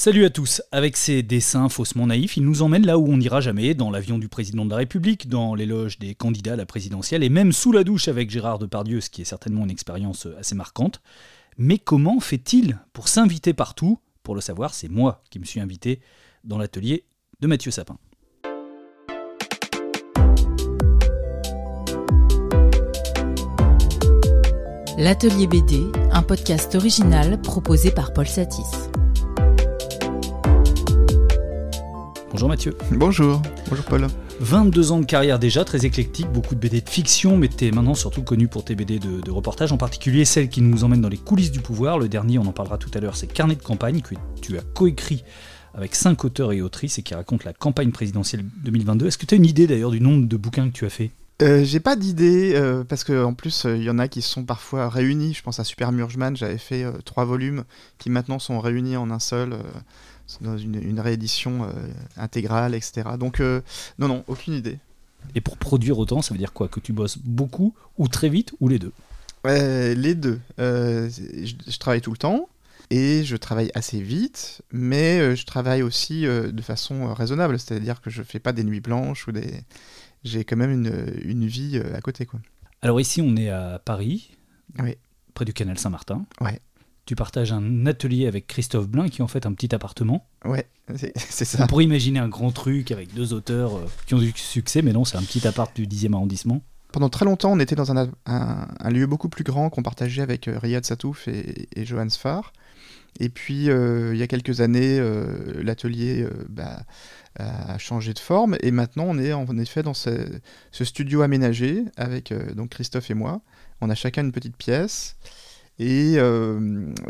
Salut à tous. Avec ses dessins faussement naïfs, il nous emmène là où on n'ira jamais, dans l'avion du président de la République, dans l'éloge des candidats à la présidentielle et même sous la douche avec Gérard Depardieu, ce qui est certainement une expérience assez marquante. Mais comment fait-il pour s'inviter partout? Pour le savoir, c'est moi qui me suis invité dans l'atelier de Mathieu Sapin. L'Atelier BD, un podcast original proposé par Paul Satis. Bonjour Mathieu. Bonjour, bonjour Paul. 22 ans de carrière déjà, très éclectique, beaucoup de BD de fiction, mais tu es maintenant surtout connu pour tes BD de, de, reportage, en particulier celle qui nous emmène dans les coulisses du pouvoir. Le dernier, on en parlera tout à l'heure, c'est Carnet de campagne, que tu as coécrit avec cinq auteurs et autrices et qui raconte la campagne présidentielle 2022. Est-ce que tu as une idée d'ailleurs du nombre de bouquins que tu as fait euh, j'ai pas d'idée euh, parce que en plus il euh, y en a qui sont parfois réunis. Je pense à Super Murgeman, j'avais fait trois volumes qui maintenant sont réunis en un seul dans une, une réédition intégrale, etc. Donc non non aucune idée. Et pour produire autant, ça veut dire quoi? Que tu bosses beaucoup ou très vite ou les deux? Les deux. Je, je, travaille tout le temps et je travaille assez vite, mais je travaille aussi de façon raisonnable, c'est-à-dire que je fais pas des nuits blanches ou des j'ai quand même une, une, vie euh, à côté. Quoi. Alors ici, on est à Paris, oui. près du canal Saint-Martin. Ouais. Tu partages un atelier avec Christophe Blain, qui est en fait un petit appartement. Ouais, c'est ça. On pourrait imaginer un grand truc avec deux auteurs euh, qui ont du succès, mais non, c'est un petit appart du 10e arrondissement. Pendant très longtemps, on était dans un, un, un lieu beaucoup plus grand qu'on partageait avec euh, Riyad Satouf et, et Johan Sfar. Et puis, euh, il y a quelques années, euh, l'atelier euh, bah, a changé de forme et maintenant on est en effet dans ce, ce studio aménagé avec donc Christophe et moi. On a chacun une petite pièce. Et,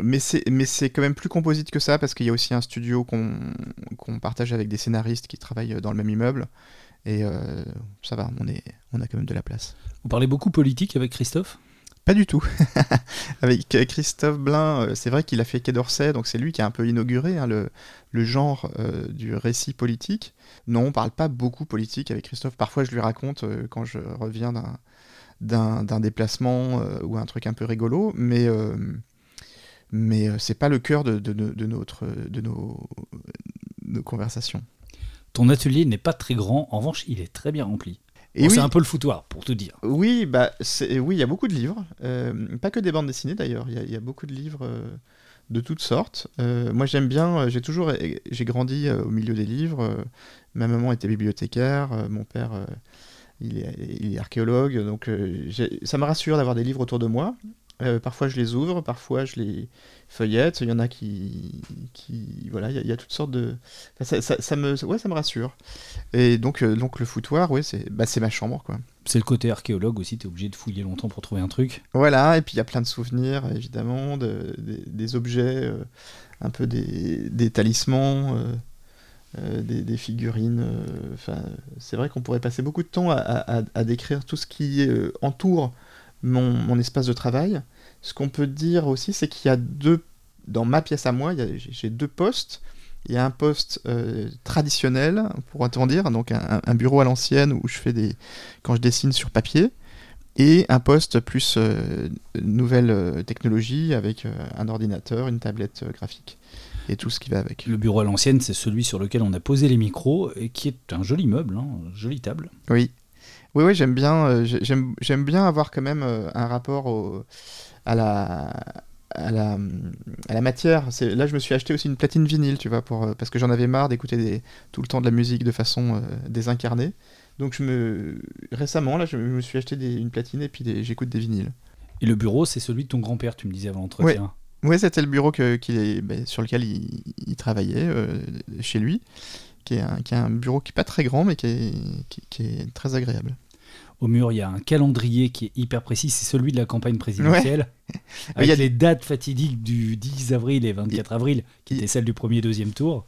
mais c'est quand même plus composite que ça parce qu'il y a aussi un studio qu'on qu partage avec des scénaristes qui travaillent dans le même immeuble. Et ça va, on, est, on a quand même de la place. Vous parlez beaucoup politique avec Christophe? Pas du tout. Avec Christophe Blain, euh, c'est vrai qu'il a fait Quai d'Orsay, donc c'est lui qui a un peu inauguré hein, le, le, genre euh, du récit politique. Non, on parle pas beaucoup politique avec Christophe. Parfois, je lui raconte euh, quand je reviens d'un déplacement euh, ou un truc un peu rigolo, mais, euh, mais c'est pas le cœur de, de, de, notre, de nos, nos conversations. Ton atelier n'est pas très grand, en revanche, il est très bien rempli. Bon, oui. C'est un peu le foutoir, pour tout dire. Oui, bah, oui, il y a beaucoup de livres. Euh, pas que des bandes dessinées d'ailleurs. Il y, y, a beaucoup de livres euh, de toutes sortes. Euh, moi, j'aime bien. J'ai toujours, j'ai grandi au milieu des livres. ma maman était bibliothécaire. mon père, il est, il, est, archéologue. Donc, ça me rassure d'avoir des livres autour de moi. parfois, je les ouvre. Parfois, je les feuillettes, il y en a qui, qui voilà, il y, y, a toutes sortes de, enfin, ça, ça, ça, me, ouais, ça me rassure. Et donc, euh, donc le foutoir, ouais, c'est, bah, c'est ma chambre, quoi. C'est le côté archéologue aussi, t'es obligé de fouiller longtemps pour trouver un truc. Voilà, et puis il y a plein de souvenirs, évidemment, de, de des objets, euh, un peu des, des talismans. Euh, euh, des, figurines. Enfin, c'est vrai qu'on pourrait passer beaucoup de temps à, décrire tout ce qui entoure mon, espace de travail. Ce qu'on peut dire aussi, c'est qu'il y a deux, dans ma pièce à moi, j'ai deux postes. Il y a un poste euh, traditionnel, pourrait-on dire, donc un, un, bureau à l'ancienne où je fais des, quand je dessine sur papier, et un poste plus euh, nouvelle euh, technologie avec euh, un ordinateur, une tablette euh, graphique et tout ce qui va avec. Le bureau à l'ancienne, c'est celui sur lequel on a posé les micros et qui est un joli meuble, hein, jolie table. Oui, oui, oui, j'aime bien, euh, j'aime bien avoir quand même euh, un rapport au, à la, à la, à la matière. Là, je me suis acheté aussi une platine vinyle, tu vois, pour, parce que j'en avais marre d'écouter tout le temps de la musique de façon euh, désincarnée. Donc, je me, récemment, là, je me suis acheté des, une platine et puis j'écoute des vinyles. Et le bureau, c'est celui de ton grand-père, tu me disais avant l'entretien. Oui, c'était le bureau que, bah, sur lequel il, il travaillait, euh, chez lui, qui est, un, qui est un bureau qui n'est pas très grand, mais qui est, qui, qui est très agréable. Au mur, il y a un calendrier qui est hyper précis, c'est celui de la campagne présidentielle. Ouais. Avec il y a les dates fatidiques du 10 avril et 24 avril, qui étaient celles du premier et deuxième tour.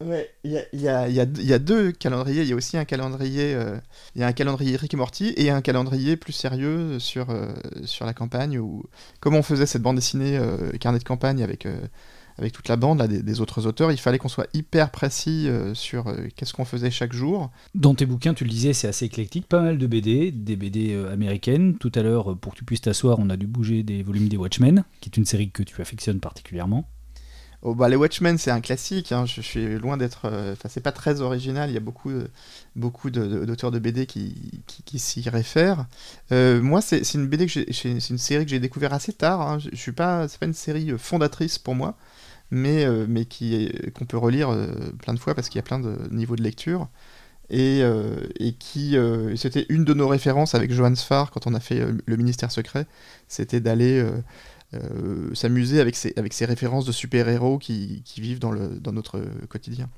Ouais, il y a, deux calendriers. Il y a aussi un calendrier, euh, il y a un calendrier Rick Morty et un calendrier plus sérieux sur, euh, sur la campagne où, comme on faisait cette bande dessinée euh, carnet de campagne avec avec toute la bande là, des, autres auteurs, il fallait qu'on soit hyper précis sur qu'est-ce qu'on faisait chaque jour. Dans tes bouquins, tu le disais, c'est assez éclectique, pas mal de BD, des BD américaines. Tout à l'heure, pour que tu puisses t'asseoir, on a dû bouger des volumes des Watchmen, qui est une série que tu affectionnes particulièrement. Oh, bah, les Watchmen, c'est un classique. Hein. Je, suis loin d'être. Euh, enfin, c'est pas très original. Il y a beaucoup, beaucoup d'auteurs de, BD qui, qui, s'y réfèrent. Euh, moi, c'est une BD que c'est une série que j'ai découvert assez tard. Hein. Je, suis pas, c'est pas une série fondatrice pour moi, mais mais qui qu'on peut relire plein de fois parce qu'il y a plein de niveaux de lecture. Et, et qui c'était une de nos références avec Johan Sfar quand on a fait le ministère secret, c'était d'aller euh, s'amuser avec ces, avec ces références de super-héros qui, qui, vivent dans, le, dans notre quotidien.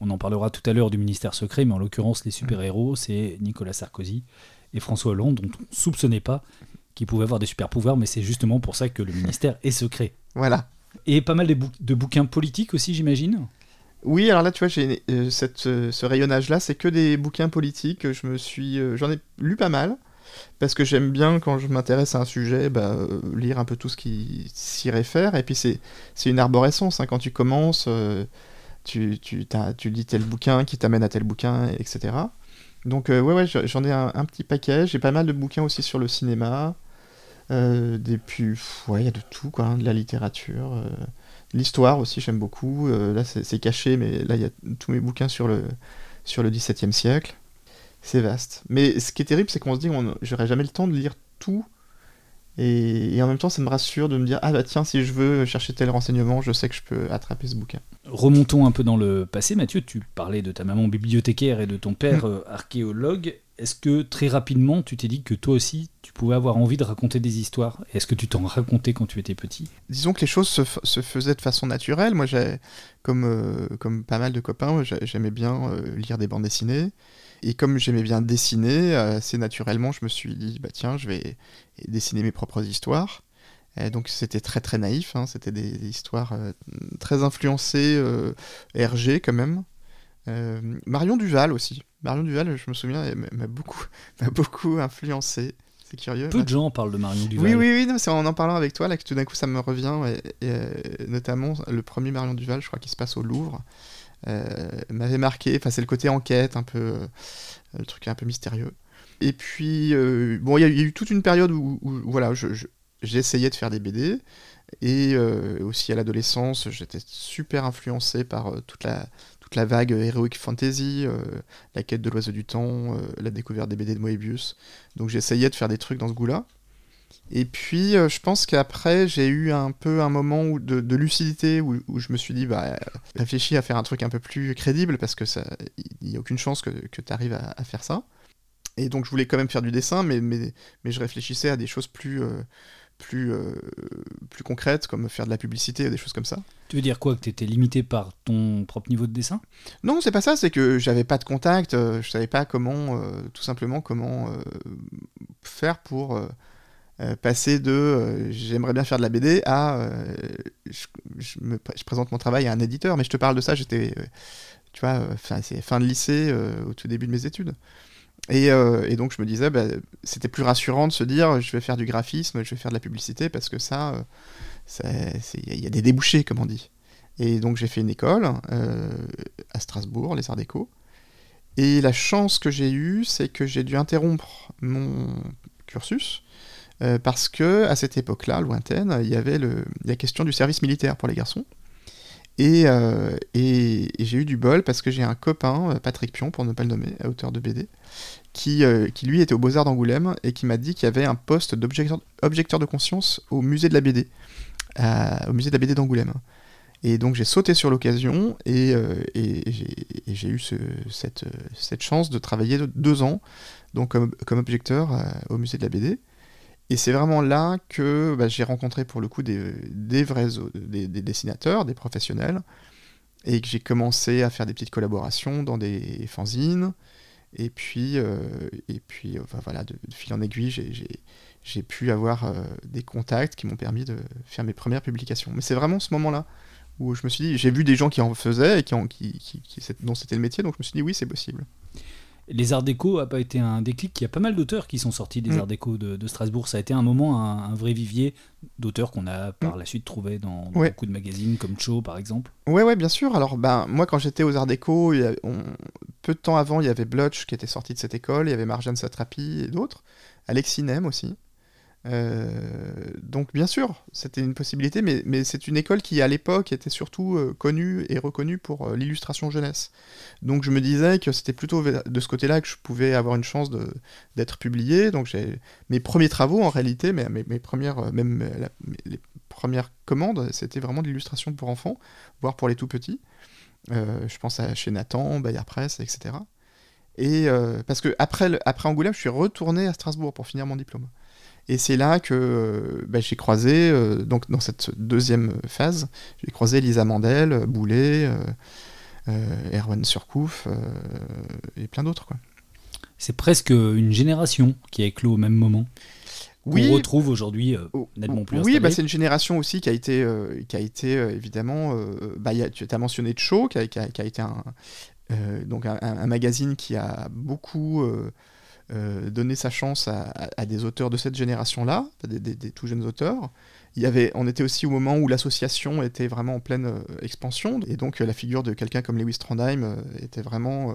On en parlera tout à l'heure du ministère secret, mais en l'occurrence, les super-héros, c'est Nicolas Sarkozy et François Hollande, dont on ne soupçonnait pas qu'ils pouvaient avoir des super-pouvoirs, mais c'est justement pour ça que le ministère est secret. Voilà. Et pas mal de, de bouquins politiques aussi, j'imagine oui, alors là, tu vois, j'ai euh, cette, euh, ce rayonnage-là, c'est que des bouquins politiques. Je me suis, j'en ai lu pas mal parce que j'aime bien quand je m'intéresse à un sujet, bah, euh, lire un peu tout ce qui s'y réfère. Et puis c'est une arborescence. Hein. Quand tu commences, euh, tu, tu, tu lis tel bouquin qui t'amène à tel bouquin, etc. Donc euh, ouais, ouais j'en ai un, petit paquet. J'ai pas mal de bouquins aussi sur le cinéma. puis, ouais, il y a de tout, quoi, hein, de la littérature. L'histoire aussi, j'aime beaucoup. là, c'est caché, mais là, il y a tous mes bouquins sur le, sur le XVIIe siècle. C'est vaste. Mais ce qui est terrible, c'est qu'on se dit, j'aurai jamais le temps de lire tout. Et, en même temps, ça me rassure de me dire, ah bah tiens, si je veux chercher tel renseignement, je sais que je peux attraper ce bouquin. Remontons un peu dans le passé, Mathieu. Tu parlais de ta maman bibliothécaire et de ton père mm. euh, archéologue. Est-ce que très rapidement, tu t'es dit que toi aussi, tu pouvais avoir envie de raconter des histoires? Est-ce que tu t'en racontais quand tu étais petit? Disons que les choses se, faisaient de façon naturelle. Moi, comme, euh, comme pas mal de copains, j'aimais bien euh, lire des bandes dessinées. Et comme j'aimais bien dessiner, assez naturellement, je me suis dit, bah tiens, je vais dessiner mes propres histoires. Et donc c'était très très naïf, hein. c'était des, histoires euh, très influencées euh, RG quand même. Euh, Marion Duval aussi. Marion Duval, je me souviens, m'a beaucoup, beaucoup influencé. C'est curieux. Peu de gens parlent de Marion Duval. Oui, oui, oui, c'est en en parlant avec toi là que tout d'un coup ça me revient, et, notamment le premier Marion Duval, je crois qu'il se passe au Louvre. Euh, m'avait marqué. Enfin, c'est le côté enquête, un peu, euh, le truc un peu mystérieux. Et puis, euh, bon, il y, a eu toute une période où, voilà, essayé de faire des BD. Et aussi à l'adolescence, j'étais super influencé par toute, la, toute la vague Heroic Fantasy, la quête de l'oiseau du temps, la découverte des BD de Moebius. Donc j'essayais de faire des trucs dans ce goût-là. Et puis, euh, je pense qu'après, j'ai eu un peu un moment où de, lucidité où, je me suis dit, bah, réfléchis à faire un truc un peu plus crédible parce que il n'y a aucune chance que, que tu arrives à, faire ça. Et donc, je voulais quand même faire du dessin, mais, mais, mais je réfléchissais à des choses plus, euh, plus, euh, plus concrètes, comme faire de la publicité, des choses comme ça. Tu veux dire quoi Que tu étais limité par ton propre niveau de dessin? Non, c'est pas ça, c'est que j'avais pas de contact, je savais pas comment, tout simplement, comment faire pour euh, passer de euh, j'aimerais bien faire de la BD à euh, je, je, présente mon travail à un éditeur, mais je te parle de ça, j'étais, tu vois, fin, fin de lycée, au tout début de mes études. Et, et donc je me disais, bah, c'était plus rassurant de se dire, je vais faire du graphisme, je vais faire de la publicité, parce que ça, il y a des débouchés, comme on dit. Et donc j'ai fait une école à Strasbourg, les Arts Déco. Et la chance que j'ai eue, c'est que j'ai dû interrompre mon cursus euh, parce que à cette époque-là, lointaine, il y avait le, la question du service militaire pour les garçons. Euh, et, et, j'ai eu du bol parce que j'ai un copain, euh, Patrick Pion, pour ne pas le nommer, auteur de BD, qui, lui était au Beaux-Arts d'Angoulême et qui m'a dit qu'il y avait un poste d'objecteur de conscience au musée de la BD, au musée de la BD d'Angoulême. Et donc j'ai sauté sur l'occasion et, j'ai eu ce, cette, chance de travailler deux ans donc comme objecteur au musée de la BD. Et c'est vraiment là que bah, j'ai rencontré pour le coup des, vrais des, dessinateurs, des professionnels, et que j'ai commencé à faire des petites collaborations dans des fanzines. Et puis, euh, et puis enfin, voilà, de, fil en aiguille, j'ai pu avoir euh, des contacts qui m'ont permis de faire mes premières publications. Mais c'est vraiment ce moment-là où je me suis dit, j'ai vu des gens qui en faisaient et qui, qui, qui dont c'était le métier, donc je me suis dit oui, c'est possible. Les Arts Déco n'a pas été un déclic. Il y a pas mal d'auteurs qui sont sortis des mm. Arts Déco de, Strasbourg. Ça a été un moment un, vrai vivier d'auteurs qu'on a par mm. la suite trouvé dans, beaucoup de magazines comme Cho par exemple. Ouais, ouais, bien sûr. Alors, ben, moi, quand j'étais aux Arts Déco, peu de temps avant, il y avait Blotch qui était sorti de cette école, il y avait Marjane Satrapi et d'autres. Alexis Nem aussi. Donc bien sûr, c'était une possibilité, mais, mais c'est une école qui à l'époque était surtout connue et reconnue pour l'illustration jeunesse. Donc je me disais que c'était plutôt de ce côté-là que je pouvais avoir une chance d'être publié. Donc j'ai mes premiers travaux en réalité, mes, mes, premières, même les premières commandes, c'était vraiment de l'illustration pour enfants, voire pour les tout petits. je pense à chez Nathan, Bayard Presse, etc. Et euh, parce que après Angoulême, je suis retourné à Strasbourg pour finir mon diplôme. Et c'est là que euh, bah, j'ai croisé, euh, donc dans cette deuxième phase, j'ai croisé Lisa Mandel, Boulet, Erwan Surcouf et plein d'autres. C'est presque une génération qui a éclos au même moment. Oui, on retrouve aujourd'hui oh, nettement plus Oui, bah, c'est une génération aussi qui a été, qui a été évidemment. Bah, tu as mentionné Cho, qui a, qui a été un, euh, donc un, magazine qui a beaucoup euh, euh, donné sa chance à, des auteurs de cette génération-là, des, tout jeunes auteurs. Il y avait, on était aussi au moment où l'association était vraiment en pleine expansion, et donc la figure de quelqu'un comme Lewis Trondheim était vraiment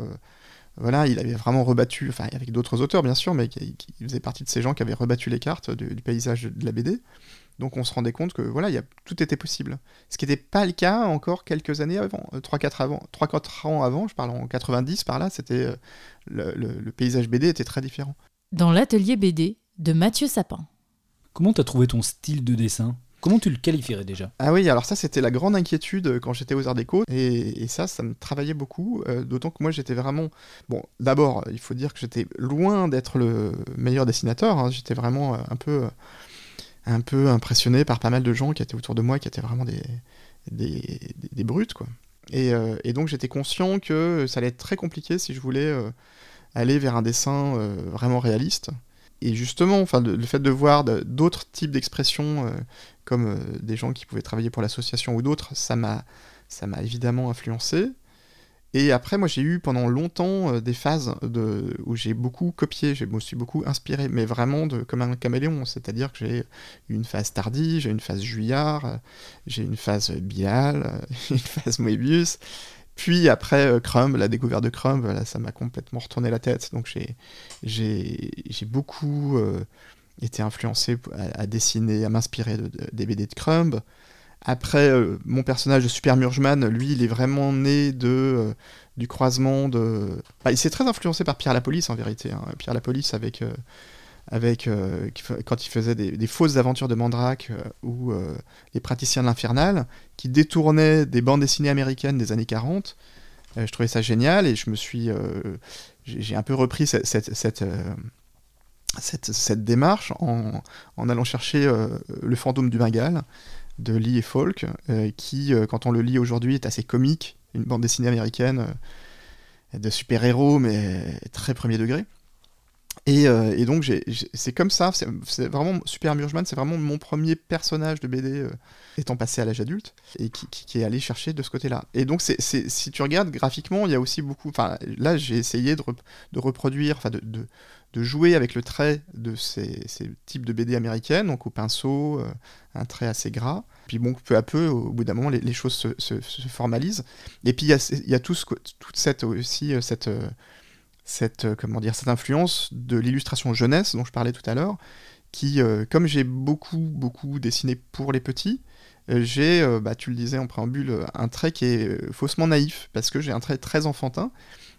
voilà, il avait vraiment rebattu, enfin avec d'autres auteurs bien sûr, mais qui, faisait partie de ces gens qui avaient rebattu les cartes du, du paysage de la BD. Donc on se rendait compte que voilà, y a, tout était possible. Ce qui n'était pas le cas encore quelques années avant, 3-4 euh, avant, 3-4 ans avant, je parle en 90 par là, c'était euh, le, paysage BD était très différent. Dans l'atelier BD de Mathieu Sapin. Comment tu as trouvé ton style de dessin? Comment tu le qualifierais déjà? Ah oui, alors ça c'était la grande inquiétude euh, quand j'étais aux Arts Déco, et, ça, ça me travaillait beaucoup, d'autant que moi j'étais vraiment... Bon, d'abord, il faut dire que j'étais loin d'être le meilleur dessinateur, hein. j'étais vraiment un peu un peu impressionné par pas mal de gens qui étaient autour de moi, qui étaient vraiment des, des, brutes, quoi. Euh, et, donc j'étais conscient que ça allait être très compliqué si je voulais euh, aller vers un dessin euh, vraiment réaliste. Et justement, enfin, le fait de voir d'autres types d'expressions, comme des gens qui pouvaient travailler pour l'association ou d'autres, ça m'a évidemment influencé. Et après, moi, j'ai eu pendant longtemps euh, des phases de, où j'ai beaucoup copié, je me suis beaucoup inspiré, mais vraiment comme un caméléon. C'est-à-dire que j'ai eu une phase tardy, j'ai une phase juillard, euh, j'ai une phase bial, euh, une phase Moebius. Puis après Crumb, la découverte de Crumb, ça m'a complètement retourné la tête. Donc j'ai beaucoup été influencé à, dessiner, à m'inspirer des BD de Crumb. Après, euh, mon personnage de Super Murgeman, lui, il est vraiment né de, euh, du croisement de. Bah, il s'est très influencé par Pierre Lapolice en vérité. Hein. Pierre Lapolice avec. Euh, avec quand il faisait des, fausses aventures de Mandrake ou les praticiens de l'infernal, qui détournaient des bandes dessinées américaines des années 40. je trouvais ça génial et je me suis. J'ai un peu repris cette, cette, cette cette, démarche en, en, allant chercher le fantôme du Bengale, de Lee et Folk, euh, qui, euh, quand on le lit aujourd'hui, est assez comique, une bande dessinée américaine euh, de super-héros, mais très premier degré. Et, donc c'est comme ça, c'est vraiment Super Murgeman, c'est vraiment mon premier personnage de BD étant passé à l'âge adulte et qui, est allé chercher de ce côté-là. Et donc si tu regardes graphiquement, il y a aussi beaucoup. Enfin là j'ai essayé de, reproduire, enfin de, jouer avec le trait de ces, types de BD américaines, donc au pinceau, euh, un trait assez gras. Puis bon, peu à peu, au bout d'un moment, les, choses se, formalisent. Et puis il y a, tout toute cette aussi euh, cette, euh, dire, cette influence de l'illustration jeunesse dont je parlais tout à l'heure, qui, comme j'ai beaucoup, beaucoup dessiné pour les petits, j'ai, bah, tu le disais en préambule, un trait qui est faussement naïf, parce que j'ai un trait très enfantin,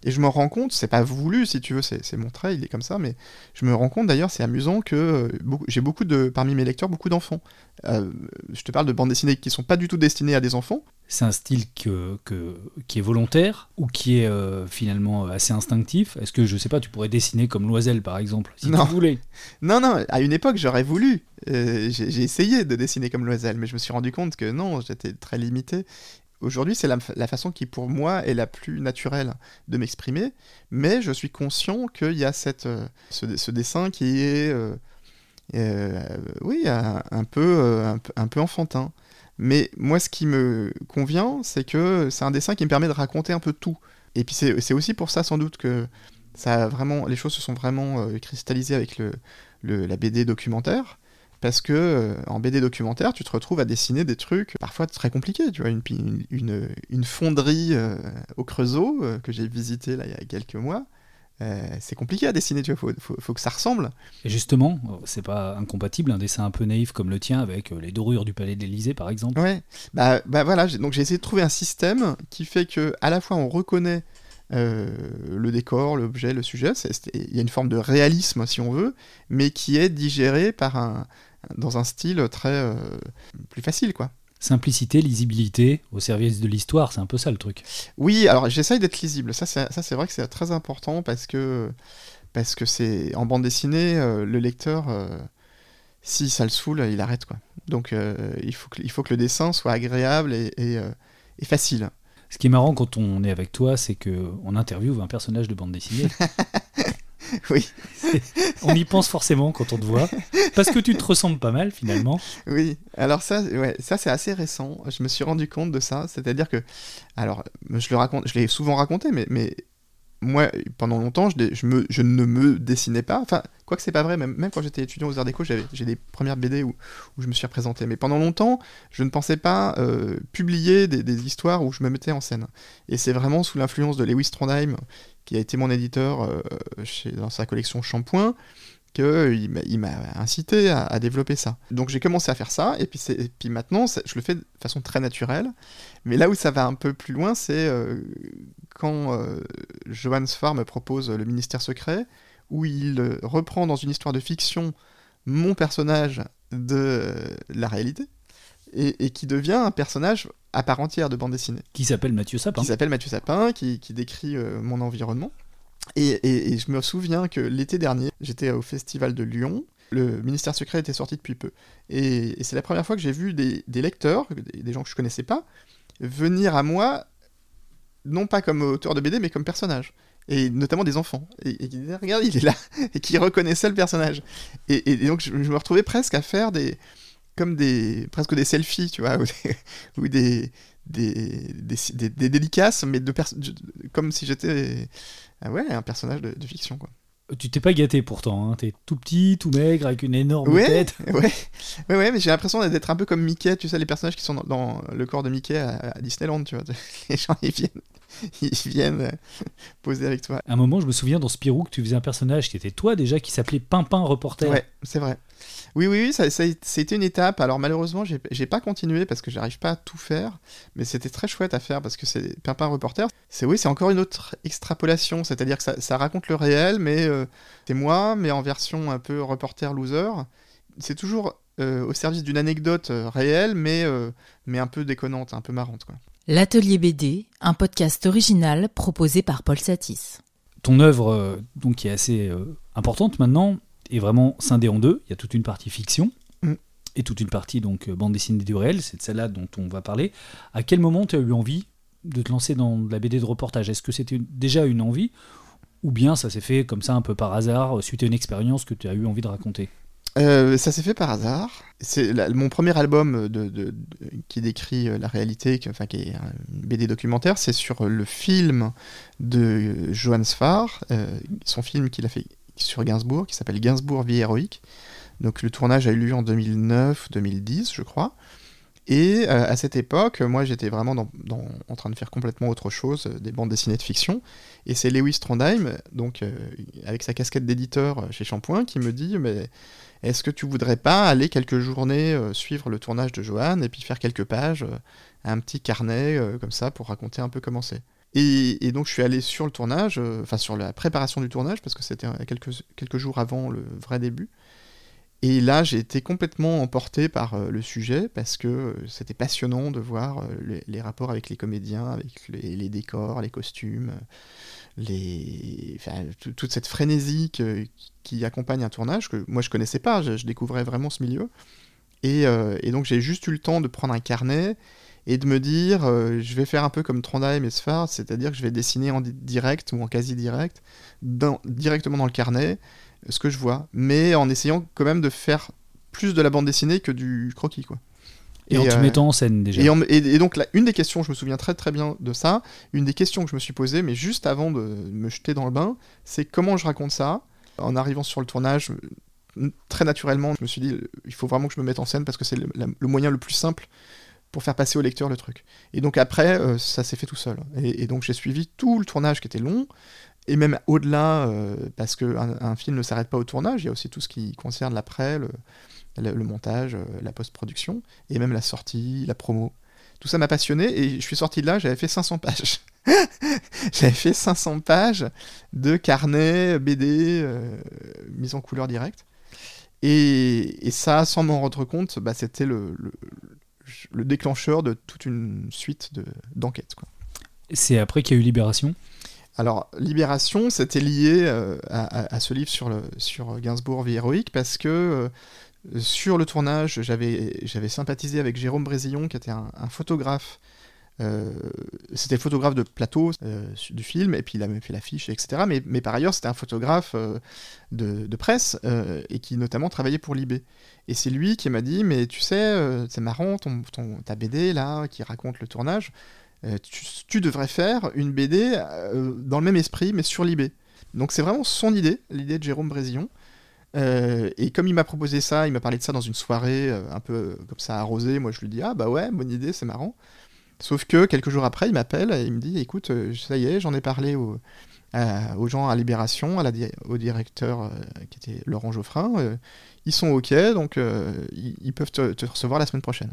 et je me rends compte, c'est pas voulu si tu veux, c'est mon trait, il est comme ça, mais je me rends compte d'ailleurs, c'est amusant que euh, j'ai beaucoup de, parmi mes lecteurs, beaucoup d'enfants. Euh, je te parle de bandes dessinées qui sont pas du tout destinées à des enfants. C'est un style que, que, qui est volontaire ou qui est euh, finalement assez instinctif? Est-ce que, je sais pas, tu pourrais dessiner comme Loisel par exemple, si non. tu voulais? Non, non, à une époque j'aurais voulu. j'ai essayé de dessiner comme Loisel, mais je me suis rendu compte que non, j'étais très limité. Aujourd'hui, c'est la, façon qui, pour moi, est la plus naturelle de m'exprimer, mais je suis conscient qu'il y a cette, euh, ce, dessin qui est, euh, euh, oui, un, peu, un, peu enfantin. Mais moi, ce qui me convient, c'est que c'est un dessin qui me permet de raconter un peu tout. Et puis c'est aussi pour ça, sans doute, que ça vraiment, les choses se sont vraiment cristallisées avec le, la BD documentaire parce que euh, en BD documentaire, tu te retrouves à dessiner des trucs parfois très compliqués. Tu vois, une, une, une fonderie euh, au Creusot euh, que j'ai visité là il y a quelques mois. c'est compliqué à dessiner, tu vois, faut, faut, que ça ressemble. Et justement, c'est pas incompatible un dessin un peu naïf comme le tien avec les dorures du palais de l'Élysée par exemple? Ouais, bah, bah voilà, donc j'ai essayé de trouver un système qui fait que à la fois on reconnaît le décor, l'objet, le sujet, il y a une forme de réalisme si on veut, mais qui est digéré par un, dans un style très plus facile quoi simplicité, lisibilité au service de l'histoire, c'est un peu ça le truc. Oui, alors j'essaye d'être lisible, ça c'est vrai que c'est très important parce que parce que c'est en bande dessinée, euh, le lecteur, euh, si ça le saoule, il arrête quoi. Donc euh, il, faut que, il faut que le dessin soit agréable et, et facile. Ce qui est marrant quand on est avec toi, c'est que on interviewe un personnage de bande dessinée. oui. On y pense forcément quand on te voit, parce que tu te ressembles pas mal finalement. Oui, alors ça, ouais, ça c'est assez récent. Je me suis rendu compte de ça, c'est-à-dire que, alors, je le raconte, je l'ai souvent raconté, mais, mais moi, pendant longtemps, je, ne me dessinais pas. Enfin, quoi que c'est pas vrai, même, quand j'étais étudiant aux Arts Déco, j'ai des premières BD où, je me suis représenté. Mais pendant longtemps, je ne pensais pas euh, publier des, histoires où je me mettais en scène. Et c'est vraiment sous l'influence de Lewis Trondheim, qui a été mon éditeur euh, dans sa collection Shampoing, qu'il m'a incité à, développer ça. Donc j'ai commencé à faire ça, et puis, et puis maintenant, je le fais de façon très naturelle. Mais là où ça va un peu plus loin, c'est euh, quand euh, Johannes Farr me propose Le Ministère Secret, où il euh, reprend dans une histoire de fiction mon personnage de la réalité, et, qui devient un personnage à part entière de bande dessinée. Qui s'appelle Mathieu Sapin. Qui s'appelle Mathieu Sapin, qui, décrit mon environnement. Et, je me souviens que l'été dernier, j'étais au festival de Lyon. Le ministère secret était sorti depuis peu. Et, c'est la première fois que j'ai vu des, lecteurs, des, gens que je connaissais pas, venir à moi, non pas comme auteur de BD, mais comme personnage. Et notamment des enfants. Et, qui disaient, regarde, il est là. Et qui reconnaissaient le personnage. Et, donc je, me retrouvais presque à faire des. comme des. presque des selfies, tu vois, ou des. des, des, des, dédicaces, mais de, comme si j'étais ah ouais, un personnage de, fiction, quoi. Tu t'es pas gâté pourtant, hein. t'es tout petit, tout maigre, avec une énorme tête. Ouais, ouais, ouais mais j'ai l'impression d'être un peu comme Mickey, tu sais, les personnages qui sont dans, le corps de Mickey à, Disneyland, tu vois. Les gens, ils viennent, ils viennent euh, poser avec toi. À un moment, je me souviens dans Spirou que tu faisais un personnage qui était toi déjà, qui s'appelait Pimpin Reporter. Ouais, c'est vrai. Oui, oui, oui, ça, ça, c'était une étape. Alors malheureusement, j'ai, j'ai pas continué parce que j'arrive pas à tout faire, mais c'était très chouette à faire parce que c'est Pimpin Reporter. C'est oui, c'est encore une autre extrapolation, c'est-à-dire que ça, raconte le réel, mais euh, c'est moi, mais en version un peu reporter loser. C'est toujours euh, au service d'une anecdote réelle, mais, mais un peu déconnante, un peu marrante. Quoi. L'Atelier BD, un podcast original proposé par Paul Satis. Ton œuvre, donc, qui est assez importante maintenant, est vraiment scindé en deux. Il y a toute une partie fiction mm. et toute une partie donc bande dessinée du réel. C'est de celle-là dont on va parler. À quel moment tu as eu envie de te lancer dans la BD de reportage? Est-ce que c'était déjà une envie ou bien ça s'est fait comme ça un peu par hasard suite à une expérience que tu as eu envie de raconter? Euh, ça s'est fait par hasard. Mon premier album qui décrit euh, la réalité, qui, enfin qui est un BD documentaire, c'est sur le film de Johannes Farr, euh, son film qu'il a fait sur Gainsbourg, qui s'appelle Gainsbourg Vie héroïque. Donc le tournage a eu lieu en 2009-2010, je crois. Et euh, à cette époque, moi j'étais vraiment en train de faire complètement autre chose, euh, des bandes dessinées de fiction. Et c'est Lewis Trondheim, donc euh, avec sa casquette d'éditeur chez Shampoing, qui me dit Mais est-ce que tu voudrais pas aller quelques journées suivre le tournage de Johan et puis faire quelques pages, un petit carnet comme ça pour raconter un peu comment c'est et, donc je suis allé sur le tournage, enfin sur la préparation du tournage, parce que c'était quelques jours avant le vrai début. Et là, j'ai été complètement emporté par euh, le sujet, parce que euh, c'était passionnant de voir les, rapports avec les comédiens, avec les, décors, les costumes, toute cette frénésie qui accompagne un tournage, que moi je connaissais pas, je, découvrais vraiment ce milieu. Et, donc j'ai juste eu le temps de prendre un carnet et de me dire euh, je vais faire un peu comme Trondheim et Sfar, c'est-à-dire que je vais dessiner en direct ou en quasi direct, directement dans le carnet, ce que je vois, mais en essayant quand même de faire plus de la bande dessinée que du croquis quoi. Et, en te euh, mettant en scène déjà. Et, donc là, une des questions, je me souviens très très bien de ça, une des questions que je me suis posée, mais juste avant de me jeter dans le bain, c'est comment je raconte ça? En arrivant sur le tournage, très naturellement, je me suis dit, il faut vraiment que je me mette en scène parce que c'est le moyen le plus simple pour faire passer au lecteur le truc. Et donc après, euh, ça s'est fait tout seul. Et, donc j'ai suivi tout le tournage qui était long, et même au-delà, parce qu'un un film ne s'arrête pas au tournage, il y a aussi tout ce qui concerne l'après, le, montage, la post-production, et même la sortie, la promo. Tout ça m'a passionné, et je suis sorti de là, j'avais fait 500 pages. j'avais fait 500 pages de carnet, BD, euh, mise en couleur directe. Et, ça, sans m'en rendre compte, bah, c'était le, déclencheur de toute une suite d'enquêtes. C'est après qu'il y a eu Libération? Alors, Libération, c'était lié euh, à, ce livre sur, le, Gainsbourg vie héroïque parce que euh, sur le tournage, j'avais sympathisé avec Jérôme Brésillon, qui était un photographe euh, c'était photographe de plateau euh, du film, et puis il a même fait l'affiche, etc. Mais, par ailleurs, c'était un photographe de, de, presse, et qui notamment travaillait pour Libé. Et c'est lui qui m'a dit, mais tu sais, c'est marrant, ton, ton, ta BD, là, qui raconte le tournage, tu, tu, devrais faire une BD dans le même esprit, mais sur Libé. Donc c'est vraiment son idée, l'idée de Jérôme Brésillon. et comme il m'a proposé ça, il m'a parlé de ça dans une soirée un peu comme ça arrosée, moi je lui dis ah bah ouais, bonne idée, c'est marrant. Sauf que quelques jours après, il m'appelle et il me dit écoute, euh, ça y est, j'en ai parlé aux gens à Libération, au directeur euh, qui était Laurent Geoffrin. Euh, ils sont OK, donc ils, peuvent te, recevoir la semaine prochaine.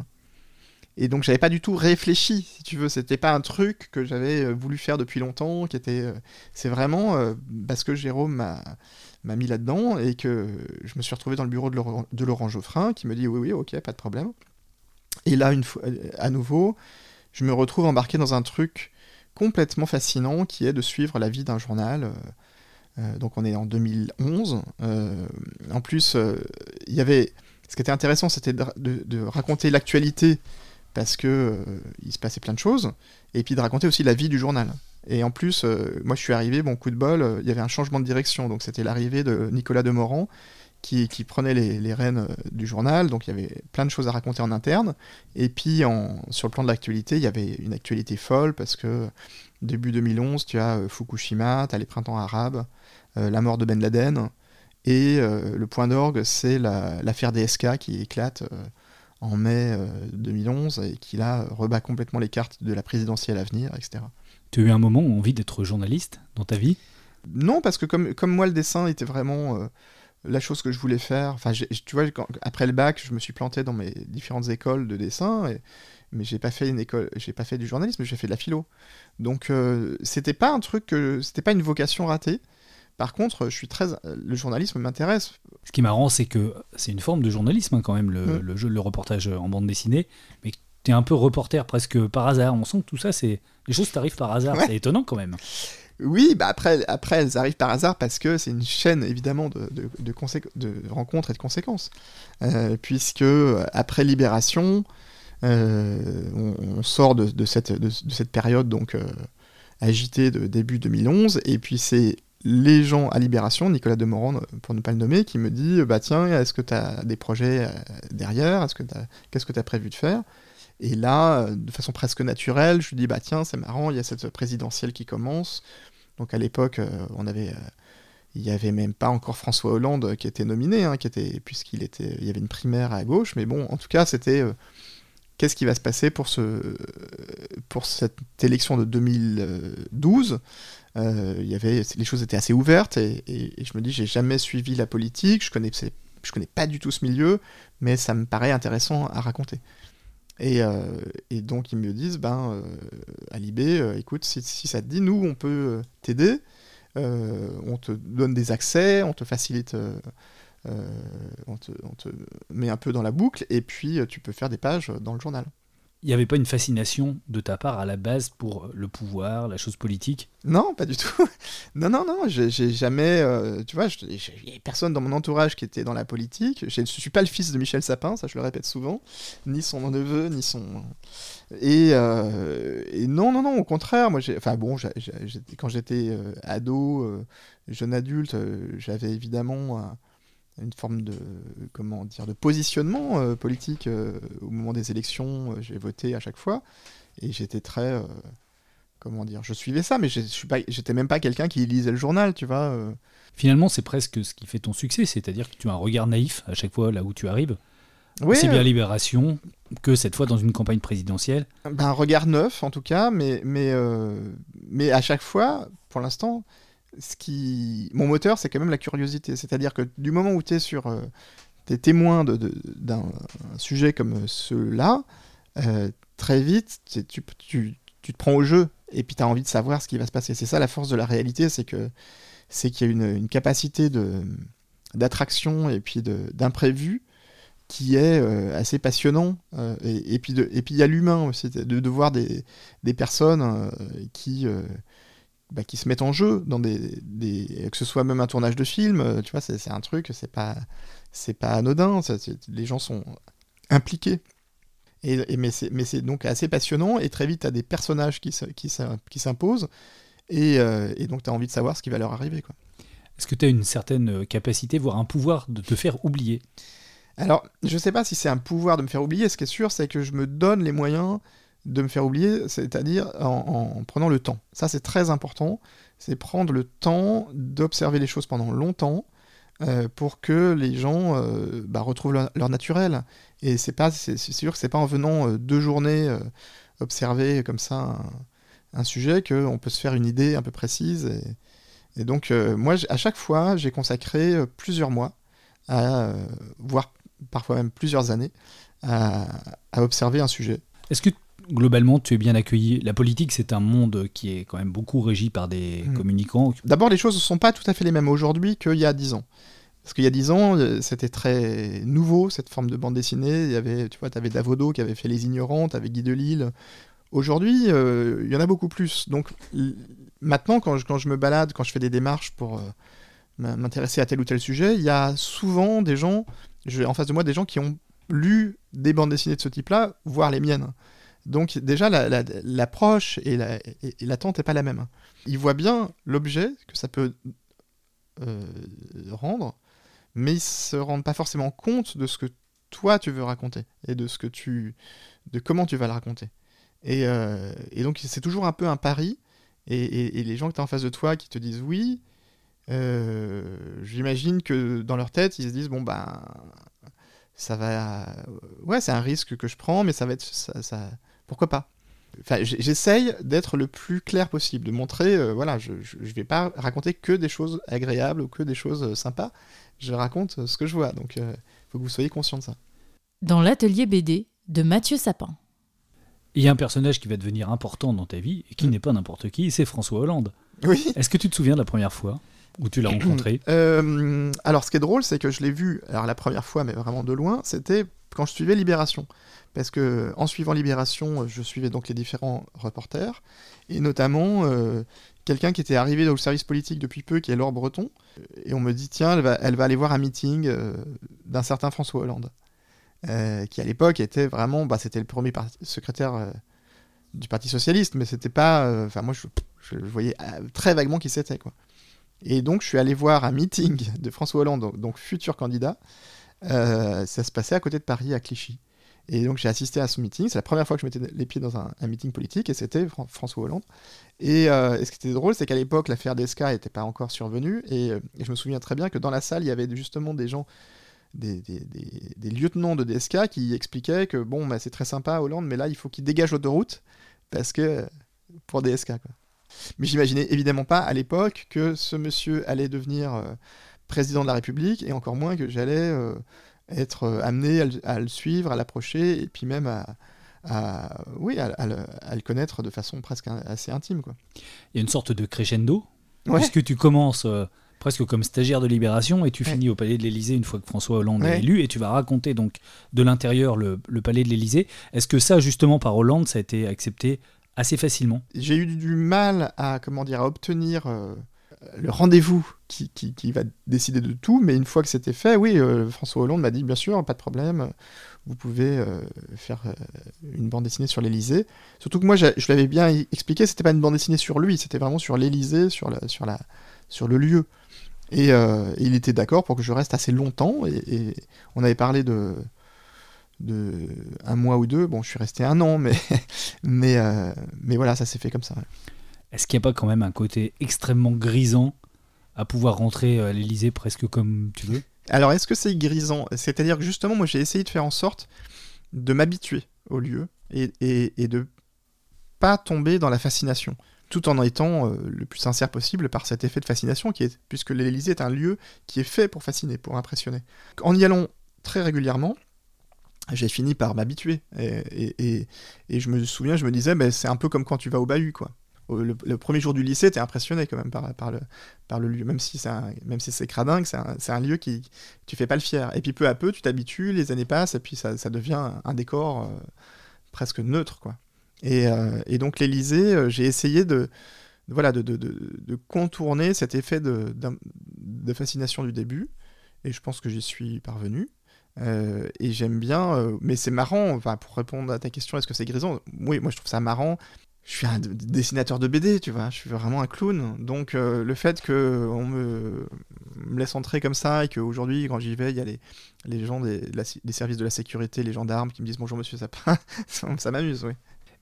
Et donc j'avais pas du tout réfléchi, si tu veux. C'était pas un truc que j'avais voulu faire depuis longtemps, qui était. c'est vraiment parce que Jérôme m'a mis là-dedans et que je me suis retrouvé dans le bureau de Laurent, Geoffrin qui me dit oui, oui, ok, pas de problème. Et là, une fois, à nouveau, je me retrouve embarqué dans un truc complètement fascinant qui est de suivre la vie d'un journal. Euh, euh, donc on est en 2011. Euh, en plus, il y avait. Ce qui était intéressant, c'était de, raconter l'actualité parce que il se passait plein de choses, et puis de raconter aussi la vie du journal. Et en plus, moi je suis arrivé, bon coup de bol, il y avait un changement de direction, donc c'était l'arrivée de Nicolas Demorand, qui, prenait les, rênes euh, du journal, donc il y avait plein de choses à raconter en interne. Et puis sur le plan de l'actualité, il y avait une actualité folle parce que début 2011, tu as euh, Fukushima, tu as les printemps arabes, euh, la mort de Ben Laden, et le point d'orgue, c'est l'affaire DSK qui éclate en mai 2011 et qui là rebat complètement les cartes de la présidentielle à venir, etc. Tu as eu un moment où envie d'être journaliste dans ta vie? Non, parce que comme, comme moi, le dessin était vraiment la chose que je voulais faire. Enfin, tu vois, après le bac, je me suis planté dans mes différentes écoles de dessin, et, mais j'ai pas fait une école, j'ai pas fait du journalisme, j'ai fait de la philo. Donc, euh, c'était pas un truc, c'était pas une vocation ratée. Par contre, je suis très, le journalisme m'intéresse. Ce qui est marrant, c'est que c'est une forme de journalisme hein, quand même, le, mm. le, jeu, le reportage en bande dessinée, mais tu es un peu reporter presque par hasard. On sent que tout ça, c'est les choses t'arrivent par hasard. C'est étonnant quand même. Oui, bah après, après, elles arrivent par hasard parce que c'est une chaîne évidemment de, de, de, rencontres et de conséquences. Euh, puisque après Libération, euh, on, sort de, cette, de, cette période donc euh, agitée de début 2011, et puis c'est les gens à Libération, Nicolas Demorand pour ne pas le nommer, qui me dit bah tiens, est-ce que tu as des projets derrière? Est-ce que qu'est-ce que tu as prévu de faire? Et là, de façon presque naturelle, je lui dis bah tiens, c'est marrant, il y a cette présidentielle qui commence. Donc à l'époque, euh, on avait euh, il n'y avait même pas encore François Hollande qui était nominé, hein, puisqu'il était, il y avait une primaire à gauche, mais bon, en tout cas, c'était euh, qu'est-ce qui va se passer pour, ce, pour cette élection de 2012 il y avait, Les choses étaient assez ouvertes, et, je me dis, j'ai jamais suivi la politique, je connais, je connais pas du tout ce milieu, mais ça me paraît intéressant à raconter. Euh, et, donc ils me disent, ben, euh, Alibé, euh, écoute, si, ça te dit, nous, on peut t'aider, on te donne des accès, on te facilite, on te, on, te, met un peu dans la boucle, et puis tu peux faire des pages dans le journal il n'y avait pas une fascination de ta part à la base pour le pouvoir, la chose politique? Non, pas du tout. non, non, non, j'ai jamais. Euh, tu vois, il n'y avait personne dans mon entourage qui était dans la politique. Je ne suis pas le fils de Michel Sapin, ça je le répète souvent, ni son neveu, ni son. Et, euh, et non, non, non, au contraire, moi, enfin bon, quand j'étais euh, ado, jeune adulte, j'avais évidemment une forme de comment dire de positionnement euh, politique euh, au moment des élections. Euh, j'ai voté à chaque fois et j'étais très comment dire, je suivais ça, mais je suis pas, j'étais même pas quelqu'un qui lisait le journal, tu vois. Finalement, c'est presque ce qui fait ton succès, c'est-à-dire que tu as un regard naïf à chaque fois là où tu arrives. Oui, c'est bien Libération que cette fois dans une campagne présidentielle. Ben, un regard neuf en tout cas, mais mais mais à chaque fois, pour l'instant, ce qui... mon moteur, c'est quand même la curiosité. C'est-à-dire que du moment où tu es sur. Euh, t'es témoin d'un sujet comme ceux-là, euh, très vite, tu, te prends au jeu et puis tu as envie de savoir ce qui va se passer. C'est ça la force de la réalité, c'est que c'est qu'il y a une, capacité d'attraction et puis d'imprévu qui est euh, assez passionnant. Euh, et, et puis il y a l'humain aussi, de, de, voir des, des personnes qui, bah, qui se mettent en jeu, dans des, des, que ce soit même un tournage de film, tu vois, c'est un truc, c'est pas, c'est pas anodin, ça, les gens sont impliqués. Et, mais c'est donc assez passionnant, et très vite, tu as des personnages qui, s'imposent, et, et, donc tu as envie de savoir ce qui va leur arriver. Quoi. Est-ce que tu as une certaine capacité, voire un pouvoir de te faire oublier? Alors, je ne sais pas si c'est un pouvoir de me faire oublier. Ce qui est sûr, c'est que je me donne les moyens de me faire oublier, c'est-à-dire en, prenant le temps. Ça, c'est très important. C'est prendre le temps d'observer les choses pendant longtemps euh, pour que les gens euh, bah, retrouvent leur, naturel. Et c'est pas, sûr que c'est pas en venant euh, deux journées observer comme ça un, sujet qu'on peut se faire une idée un peu précise. Et, donc, moi, à chaque fois, j'ai consacré plusieurs mois à voir parfois même plusieurs années, à, observer un sujet. Est-ce que globalement, tu es bien accueilli. La politique, c'est un monde qui est quand même beaucoup régi par des hmm. communicants. D'abord, les choses ne sont pas tout à fait les mêmes aujourd'hui qu'il y a dix ans. Parce qu'il y a dix ans, euh, c'était très nouveau, cette forme de bande dessinée. Il y avait, tu vois, tu avais Davodo qui avait fait Les Ignorants, tu avais Guy Delisle. Aujourd'hui, euh, il y en a beaucoup plus. Donc, maintenant, quand je, quand je me balade, quand je fais des démarches pour euh, m'intéresser à tel ou tel sujet, il y a souvent des gens en face de moi des gens qui ont lu des bandes dessinées de ce type-là, voire les miennes. Donc déjà, l'approche la, la, et l'attente n'est pas la même. Ils voient bien l'objet que ça peut euh, rendre, mais ils se rendent pas forcément compte de ce que toi tu veux raconter et de ce que tu, de comment tu vas le raconter. Et, euh, donc c'est toujours un peu un pari. Et, les gens que tu en face de toi qui te disent oui, euh, j'imagine que dans leur tête, ils se disent bon ben ça va, ouais c'est un risque que je prends, mais ça va être pourquoi pas. Enfin, j'essaye d'être le plus clair possible, de montrer, euh, voilà, je, je, vais pas raconter que des choses agréables ou que des choses euh, sympas. Je raconte ce que je vois, donc il faut que vous soyez conscient de ça. Dans l'atelier BD de Mathieu Sapin. Il y a un personnage qui va devenir important dans ta vie et qui mm. n'est pas n'importe qui, c'est François Hollande. Oui. Est-ce que tu te souviens de la première fois? Où tu l'as rencontré euh, Alors, ce qui est drôle, c'est que je l'ai vu, alors la première fois, mais vraiment de loin, c'était quand je suivais Libération. Parce que en suivant Libération, je suivais donc les différents reporters, et notamment euh, quelqu'un qui était arrivé dans le service politique depuis peu, qui est Laure Breton, et on me dit tiens, elle va, elle va aller voir un meeting euh, d'un certain François Hollande, qui à l'époque était vraiment, bah, c'était le premier secrétaire du Parti socialiste, mais c'était pas, enfin moi je, je, voyais très vaguement qui c'était quoi. Et donc, je suis allé voir un meeting de François Hollande, donc futur candidat. Euh, ça se passait à côté de Paris, à Clichy. Et donc, j'ai assisté à ce meeting. C'est la première fois que je mettais les pieds dans un, meeting politique, et c'était François Hollande. Euh, et, ce qui était drôle, c'est qu'à l'époque, l'affaire d'Esca n'était pas encore survenue. Et, je me souviens très bien que dans la salle, il y avait justement des gens, des, lieutenants de DSK qui expliquaient que bon, bah, c'est très sympa Hollande, mais là, il faut qu'il dégage l'autoroute, parce que pour DSK, quoi. Mais j'imaginais évidemment pas à l'époque que ce monsieur allait devenir euh, président de la République, et encore moins que j'allais euh, être euh, amené à le, suivre, à l'approcher, et puis même à, oui, à, le, connaître de façon presque assez intime. Quoi. Il y a une sorte de crescendo, puisque tu commences presque comme stagiaire de Libération et tu finis au Palais de l'Élysée une fois que François Hollande est élu et tu vas raconter donc de l'intérieur le, le, Palais de l'Élysée. Est-ce que ça, justement, par Hollande, ça a été accepté assez facilement. J'ai eu du mal à, comment dire, à obtenir euh, le rendez-vous qui, qui, va décider de tout, mais une fois que c'était fait, oui, euh, François Hollande m'a dit bien sûr, pas de problème, vous pouvez euh, faire une bande dessinée sur l'Elysée. Surtout que moi, je, l'avais bien expliqué, c'était pas une bande dessinée sur lui, c'était vraiment sur l'Elysée, sur, la, sur, la, sur le lieu. Et, il était d'accord pour que je reste assez longtemps, et on avait parlé de de un mois ou deux. Bon, je suis resté un an, mais, mais, euh, mais voilà, ça s'est fait comme ça. Est-ce qu'il n'y a pas quand même un côté extrêmement grisant à pouvoir rentrer à l'Elysée presque comme tu veux? Alors, est-ce que c'est grisant? C'est-à-dire que justement, moi, j'ai essayé de faire en sorte de m'habituer au lieu et, et, et de pas tomber dans la fascination. tout en étant le plus sincère possible par cet effet de fascination qui est, puisque l'Élysée est un lieu qui est fait pour fasciner, pour impressionner. En y allant très régulièrement, j'ai fini par m'habituer. Et, je me souviens, je me disais, ben, c'est un peu comme quand tu vas au bahut, quoi. Le, premier jour du lycée, t'es impressionné quand même par, par, le, par le lieu, même si c'est même si c'est cradingue, c'est un, un, lieu qui tu fais pas le fier. Et puis peu à peu, tu t'habitues, les années passent, et puis ça, ça devient un décor euh, presque neutre, quoi. Et, euh, et donc l'Élysée, euh, j'ai essayé de, voilà, de, de, contourner cet effet de fascination du début, et je pense que j'y suis parvenu. Euh, et j'aime bien, euh, mais c'est marrant, enfin, pour répondre à ta question, est-ce que c'est grisant? Oui, moi je trouve ça marrant. Je suis un dessinateur de BD, tu vois, je suis vraiment un clown. Donc euh, le fait qu'on me, me laisse entrer comme ça et qu'aujourd'hui, quand j'y vais, il y a les, les gens des, services de la sécurité, les gendarmes qui me disent bonjour monsieur Sapin, ça, m'amuse, oui.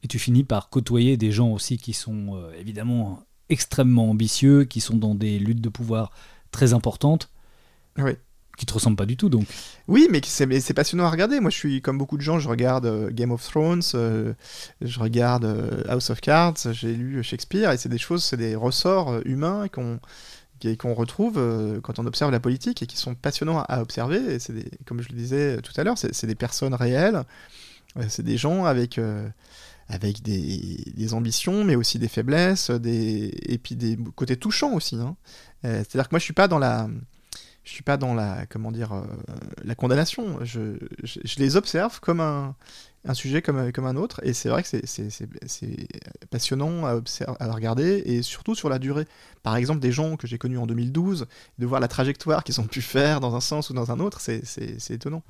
Et tu finis par côtoyer des gens aussi qui sont évidemment extrêmement ambitieux, qui sont dans des luttes de pouvoir très importantes. Oui qui te ressemble pas du tout donc. Oui, mais c'est passionnant à regarder. Moi, je suis comme beaucoup de gens, je regarde euh, Game of Thrones, euh, je regarde euh, House of Cards, j'ai lu Shakespeare, et c'est des choses, c'est des ressorts humains qu'on qu'on retrouve quand on observe la politique et qui sont passionnants à, observer. Et c'est comme je le disais tout à l'heure, c'est des personnes réelles, c'est des gens avec avec des, des, ambitions, mais aussi des faiblesses, des, et puis des côtés touchants aussi. Hein. C'est-à-dire que moi, je suis pas dans la je suis pas dans la comment dire euh, la condamnation. Je, je, les observe comme un, un sujet comme, comme un autre, et c'est vrai que c'est passionnant à, observer, à regarder, et surtout sur la durée. Par exemple, des gens que j'ai connus en 2012, de voir la trajectoire qu'ils ont pu faire dans un sens ou dans un autre, c'est étonnant.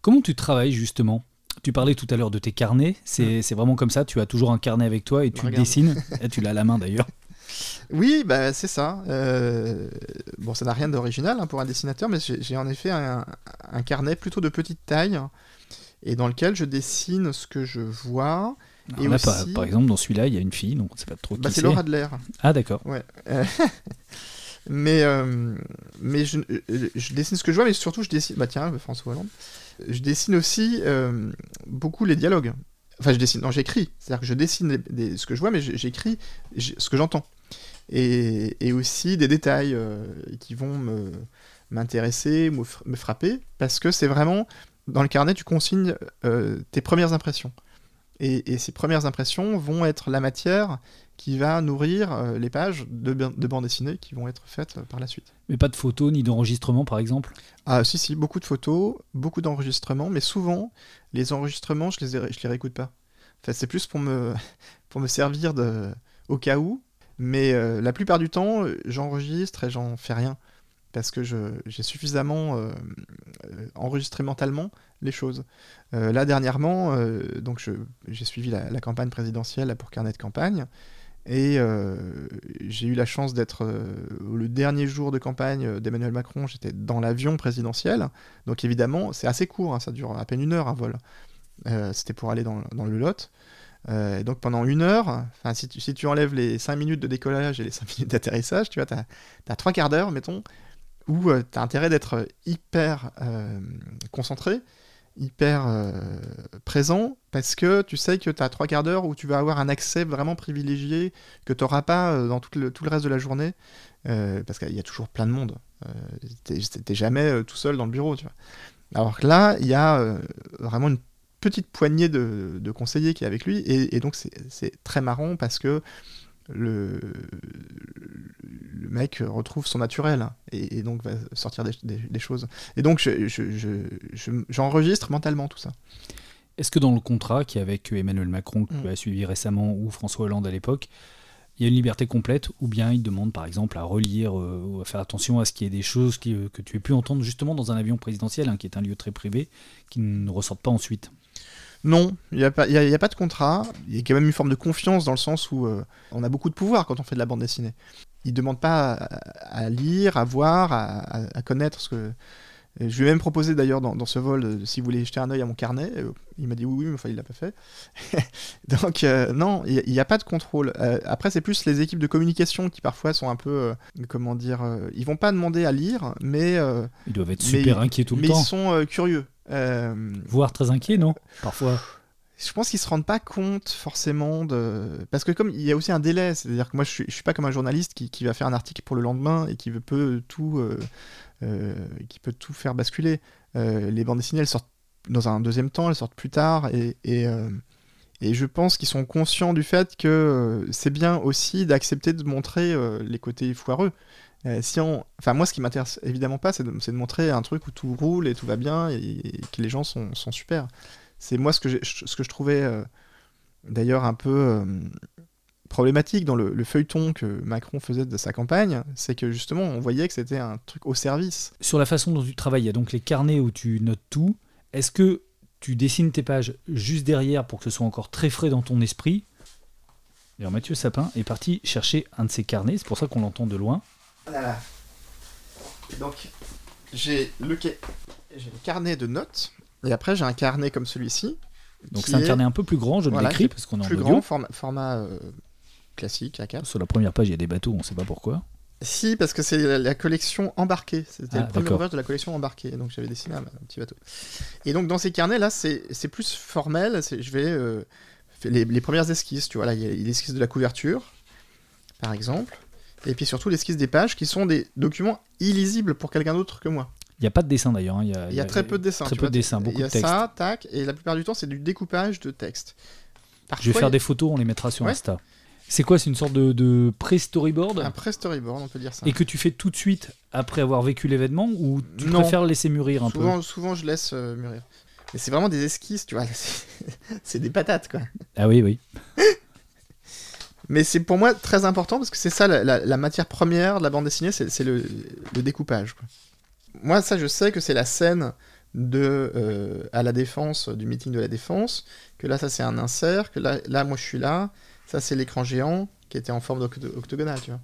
Comment tu travailles justement? Tu parlais tout à l'heure de tes carnets, c'est vraiment comme ça, tu as toujours un carnet avec toi et tu dessines, tu l'as à la main d'ailleurs. Oui, bah, c'est ça. Euh, bon, ça n'a rien d'original hein, pour un dessinateur, mais j'ai en effet un, carnet plutôt de petite taille et dans lequel je dessine ce que je vois. et par exemple, dans celui-là, il y a une fille, donc c'est pas trop. Bah, c'est Laura Adler. Ah, d'accord. Ouais. mais euh, mais je, je, dessine ce que je vois, mais surtout je dessine. Bah tiens, François Hollande. Je dessine aussi euh, beaucoup les dialogues. Enfin, je dessine. Non, j'écris. C'est-à-dire que je dessine ce que je vois, mais j'écris ce que j'entends et, aussi des détails euh, qui vont m'intéresser, me, me, frapper, parce que c'est vraiment, dans le carnet, tu consignes euh, tes premières impressions. Et, ces premières impressions vont être la matière qui va nourrir euh, les pages de, de bande dessinée qui vont être faites par la suite. Mais pas de photos ni d'enregistrements, par exemple? Ah, si, si, beaucoup de photos, beaucoup d'enregistrements, mais souvent, les enregistrements, je les, je les réécoute pas. Enfin, c'est plus pour me, pour me servir de, au cas où, mais euh, la plupart du temps, euh, j'enregistre et j'en fais rien. Parce que j'ai suffisamment euh, enregistré mentalement les choses. là, dernièrement, donc j'ai suivi la, campagne présidentielle pour carnet de campagne. Et j'ai eu la chance d'être le dernier jour de campagne d'Emmanuel Macron, j'étais dans l'avion présidentiel. Donc évidemment, c'est assez court, hein, ça dure à peine une heure un vol. C'était pour aller dans, dans le Lot. Euh, donc pendant une heure, si tu, si tu enlèves les 5 minutes de décollage et les 5 minutes d'atterrissage, tu vois, tu as, 3 quarts d'heure, mettons, où euh, tu as intérêt d'être hyper euh, concentré, hyper présent, parce que tu sais que tu as 3 quarts d'heure où tu vas avoir un accès vraiment privilégié que tu n'auras pas dans tout le, tout le, reste de la journée, parce qu'il y a toujours plein de monde. tu n'es jamais tout seul dans le bureau, tu vois. Alors que là, il y a vraiment une petite poignée de, conseillers qui est avec lui, et, donc c'est très marrant parce que le, le mec retrouve son naturel hein, et, donc va sortir des, choses. Et donc j'enregistre je, mentalement tout ça. Est-ce que dans le contrat qui est avec Emmanuel Macron, que tu mm. as suivi récemment, ou François Hollande à l'époque, il y a une liberté complète, ou bien il demande par exemple à relire, euh, ou à faire attention à ce qu'il y ait des choses euh, que tu aies pu entendre justement dans un avion présidentiel, hein, qui est un lieu très privé, qui ne ressortent pas ensuite? Non, il n'y a, pas, a, pas de contrat. Il y a quand même une forme de confiance dans le sens où euh, on a beaucoup de pouvoir quand on fait de la bande dessinée. Il ne demande pas à, lire, à voir, à, connaître ce que. Je lui ai même proposé d'ailleurs dans, ce vol, euh, si vous voulez jeter un œil à mon carnet. Euh, il m'a dit oui, oui, mais enfin, il l'a pas fait. Donc non, il n'y a, pas de contrôle. après, c'est plus les équipes de communication qui parfois sont un peu, comment dire, ils vont pas demander à lire, mais ils doivent être super inquiets tout le temps. Mais ils sont curieux. Euh, Voire très inquiet, non? Parfois. je pense qu'ils se rendent pas compte forcément de parce que comme il y a aussi un délai c'est-à-dire que moi je suis, je suis pas comme un journaliste qui, qui, va faire un article pour le lendemain et qui veut peut tout euh, euh, qui peut tout faire basculer les bandes dessinées elles sortent dans un deuxième temps elles sortent plus tard et, et, euh, et je pense qu'ils sont conscients du fait que euh, c'est bien aussi d'accepter de montrer euh, les côtés foireux euh, si on... Enfin, moi, ce qui m'intéresse évidemment pas, c'est de, montrer un truc où tout roule et tout va bien et, que les gens sont, super. C'est moi ce que, ce que je trouvais d'ailleurs un peu problématique dans le, feuilleton que Macron faisait de sa campagne, c'est que justement on voyait que c'était un truc au service. Sur la façon dont tu travailles, il y a donc les carnets où tu notes tout. Est-ce que tu dessines tes pages juste derrière pour que ce soit encore très frais dans ton esprit D'ailleurs, Mathieu Sapin est parti chercher un de ses carnets, c'est pour ça qu'on l'entend de loin. Voilà. Et donc, j'ai le, le carnet de notes et après, j'ai un carnet comme celui-ci. Donc c'est un est... carnet un peu plus grand, je voilà, l'écris parce qu'on est en plus audio. grand, format, format euh, classique A4. Sur la première page, il y a des bateaux, on ne sait pas pourquoi. Si, parce que c'est la, la, collection embarquée. C'était ah, le premier ouvrage de la collection embarquée. Donc j'avais dessiné un, un, petit bateau. Et donc dans ces carnets-là, c'est plus formel. Je vais euh, les, les, premières esquisses. Tu vois, là, il y a l'esquisse de la couverture, par exemple. Et puis surtout l'esquisse des pages qui sont des documents illisibles pour quelqu'un d'autre que moi. Il n'y a pas de dessin d'ailleurs. Hein. Il, y a très peu de dessins. Très peu de dessins, beaucoup de texte. Il y a ça, tac, et la plupart du temps, c'est du découpage de texte. Parfois, je vais faire des photos, on les mettra sur ouais. Insta. C'est quoi C'est une sorte de, de pré-storyboard Un pré-storyboard, on peut dire ça. Et que tu fais tout de suite après avoir vécu l'événement ou tu non. préfères laisser mûrir un souvent, peu Souvent, je laisse euh, mûrir. Mais c'est vraiment des esquisses, tu vois. C'est des patates, quoi. Ah oui, oui. Mais c'est pour moi très important parce que c'est ça la, la, la, matière première de la bande dessinée, c'est le, le, découpage. Quoi. Moi, ça, je sais que c'est la scène de euh, à la défense du meeting de la défense. Que là, ça c'est un insert. Que là, là, moi, je suis là. Ça, c'est l'écran géant qui était en forme octogonale, tu vois.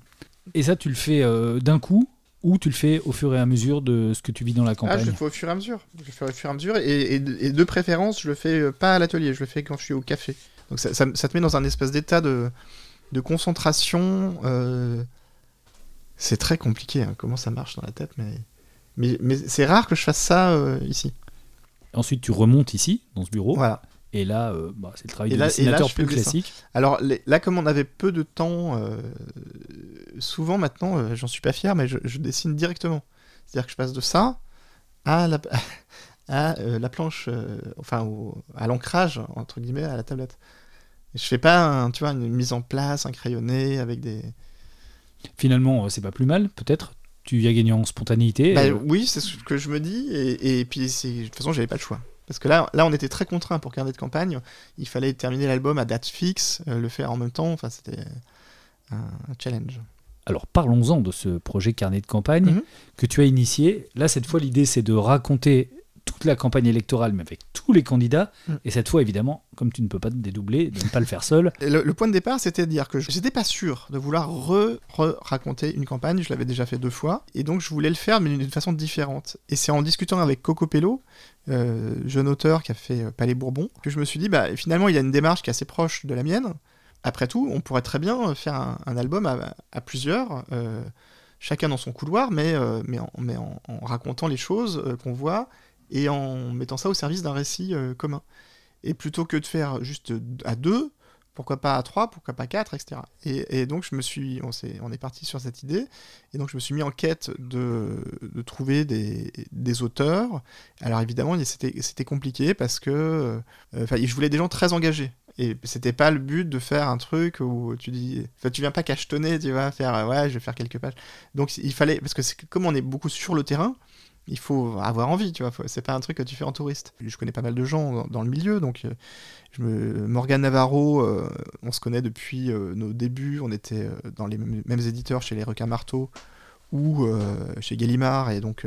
Et ça, tu le fais euh, d'un coup ou tu le fais au fur et à mesure de ce que tu vis dans la campagne Ah, je le fais au fur et à mesure. Je le fais au fur et à mesure. Et, et, et de préférence, je le fais euh, pas à l'atelier, je le fais quand je suis au café. Donc ça, ça, ça te met dans un espèce d'état de, de concentration. Euh... C'est très compliqué, hein, comment ça marche dans la tête, mais, mais, mais c'est rare que je fasse ça euh, ici. Ensuite, tu remontes ici, dans ce bureau. Voilà. Et là, euh, bah, c'est le travail et de là, dessinateur là, plus classique. Alors les, là, comme on avait peu de temps, euh, souvent maintenant, j'en suis pas fier, mais je, je dessine directement. C'est-à-dire que je passe de ça à la, à, la planche, enfin au, à l'ancrage, entre guillemets, à la tablette. Et je fais pas, un, tu vois, une mise en place, un crayonné avec des... Finalement, c'est pas plus mal, peut-être tu as gagné en spontanéité bah, Oui, c'est ce que je me dis, et, et puis de toute façon, j'avais pas le choix. Parce que là, là, on était très contraint pour carnet de campagne. Il fallait terminer l'album à date fixe, euh, le faire en même temps. Enfin, c'était un, un, challenge. Alors, parlons-en de ce projet carnet de campagne mm -hmm. que tu as initié. Là, cette fois, l'idée, c'est de raconter toute la campagne électorale, mais avec tous les candidats. Mm. Et cette fois, évidemment, comme tu ne peux pas te dédoubler, de ne pas le faire seul. Le, le, point de départ, c'était de dire que j'étais pas sûr de vouloir re-raconter re une campagne. Je l'avais déjà fait deux fois. Et donc, je voulais le faire, mais d'une façon différente. Et c'est en discutant avec Coco Pello, euh, jeune auteur qui a fait euh, Palais Bourbon, que je me suis dit, bah, finalement, il y a une démarche qui est assez proche de la mienne. Après tout, on pourrait très bien faire un, un album à, à plusieurs. Euh, chacun dans son couloir, mais, euh, mais, en, mais en, en, racontant les choses euh, qu'on voit et en mettant ça au service d'un récit euh, commun. Et plutôt que de faire juste à deux, pourquoi pas à trois, pourquoi pas quatre, etc. Et, donc je me suis, on, est, parti sur cette idée, et donc je me suis mis en quête de, de trouver des, des, auteurs. Alors évidemment, c'était compliqué parce que euh, je voulais des gens très engagés. Et c'était pas le but de faire un truc où tu dis, enfin, tu viens pas cachetonner, tu vas faire, ouais, je vais faire quelques pages. Donc il fallait, parce que comme on est beaucoup sur le terrain, il faut avoir envie, tu vois. C'est pas un truc que tu fais en touriste. Je connais pas mal de gens dans, le milieu, donc euh. Morgan Navarro, euh, on se connaît depuis euh, nos débuts. On était dans les mêmes, éditeurs chez les Requins Marteaux ou chez Gallimard, et donc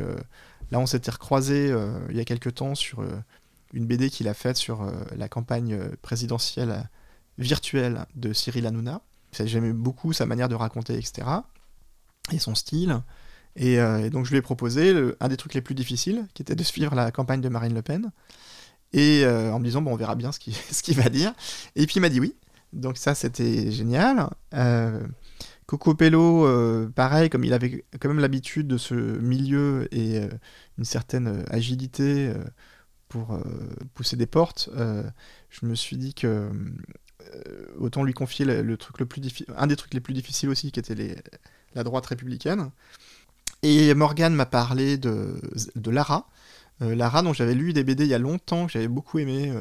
là on s'était recroisés il y a quelques temps sur une BD qu'il a faite sur la campagne présidentielle virtuelle de Cyril Hanouna. J'aimais beaucoup sa manière de raconter, etc. Et son style. Et, euh, et, donc je lui ai proposé un des trucs les plus difficiles, qui était de suivre la campagne de Marine Le Pen. Et euh, en me disant, bon, on verra bien ce qu'il qu va dire. Et puis il m'a dit oui. Donc ça, c'était génial. Euh, Coco Pello, euh, pareil, comme il avait quand même l'habitude de ce milieu et une certaine agilité pour pousser des portes, je me suis dit que autant lui confier le, truc le plus un des trucs les plus difficiles aussi, qui était la droite républicaine. Et Morgan m'a parlé de, Lara. Lara, dont j'avais lu des BD il y a longtemps, que j'avais beaucoup aimé,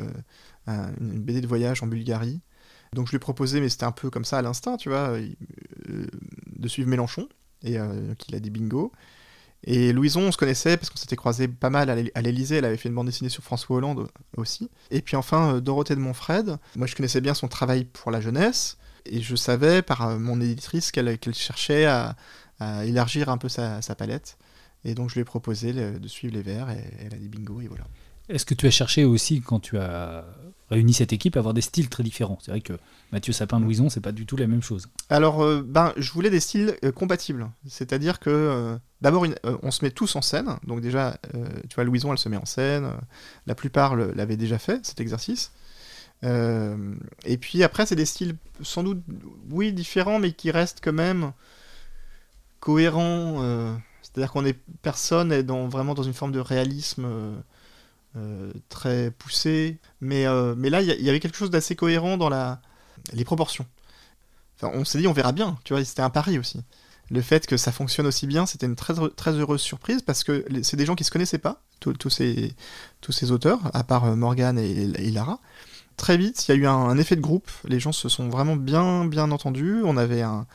une BD de voyage en Bulgarie. Donc je lui ai proposé, mais c'était un peu comme ça à l'instinct, tu vois, de suivre Mélenchon, et qu'il a dit bingo. Et Louison, on se connaissait parce qu'on s'était croisé pas mal à l'Elysée. Elle avait fait une bande dessinée sur François Hollande aussi. Et puis enfin, euh, Dorothée de Montfred. Moi, je connaissais bien son travail pour la jeunesse. Et je savais par euh, mon éditrice qu'elle cherchait à, élargir un peu sa, palette. Et donc, je lui ai proposé de suivre les vers. Et elle a dit bingo. Et voilà. Est-ce que tu as cherché aussi, quand tu as réuni cette équipe, à avoir des styles très différents? C'est vrai que Mathieu Sapin-Louison, c'est pas du tout la même chose. Alors, euh, ben, je voulais des styles euh, compatibles. C'est-à-dire que, euh, d'abord, on se met tous en scène. Donc, déjà, tu vois, Louison, elle se met en scène. la plupart l'avaient déjà fait, cet exercice. et puis après, c'est des styles sans doute, oui, différents, mais qui restent quand même cohérents. C'est-à-dire qu'on est personne est dans, vraiment dans une forme de réalisme euh, très poussé. Mais, euh, là, il y, avait quelque chose d'assez cohérent dans la, les proportions. On s'est dit, on verra bien, tu vois, c'était un pari aussi. Le fait que ça fonctionne aussi bien, c'était une très, très heureuse surprise parce que c'est des gens qui se connaissaient pas, tous ces, ces auteurs, à part euh, Morgan et, Lara. Très vite, il y a eu un, effet de groupe. Les gens se sont vraiment bien, bien entendus. On avait un,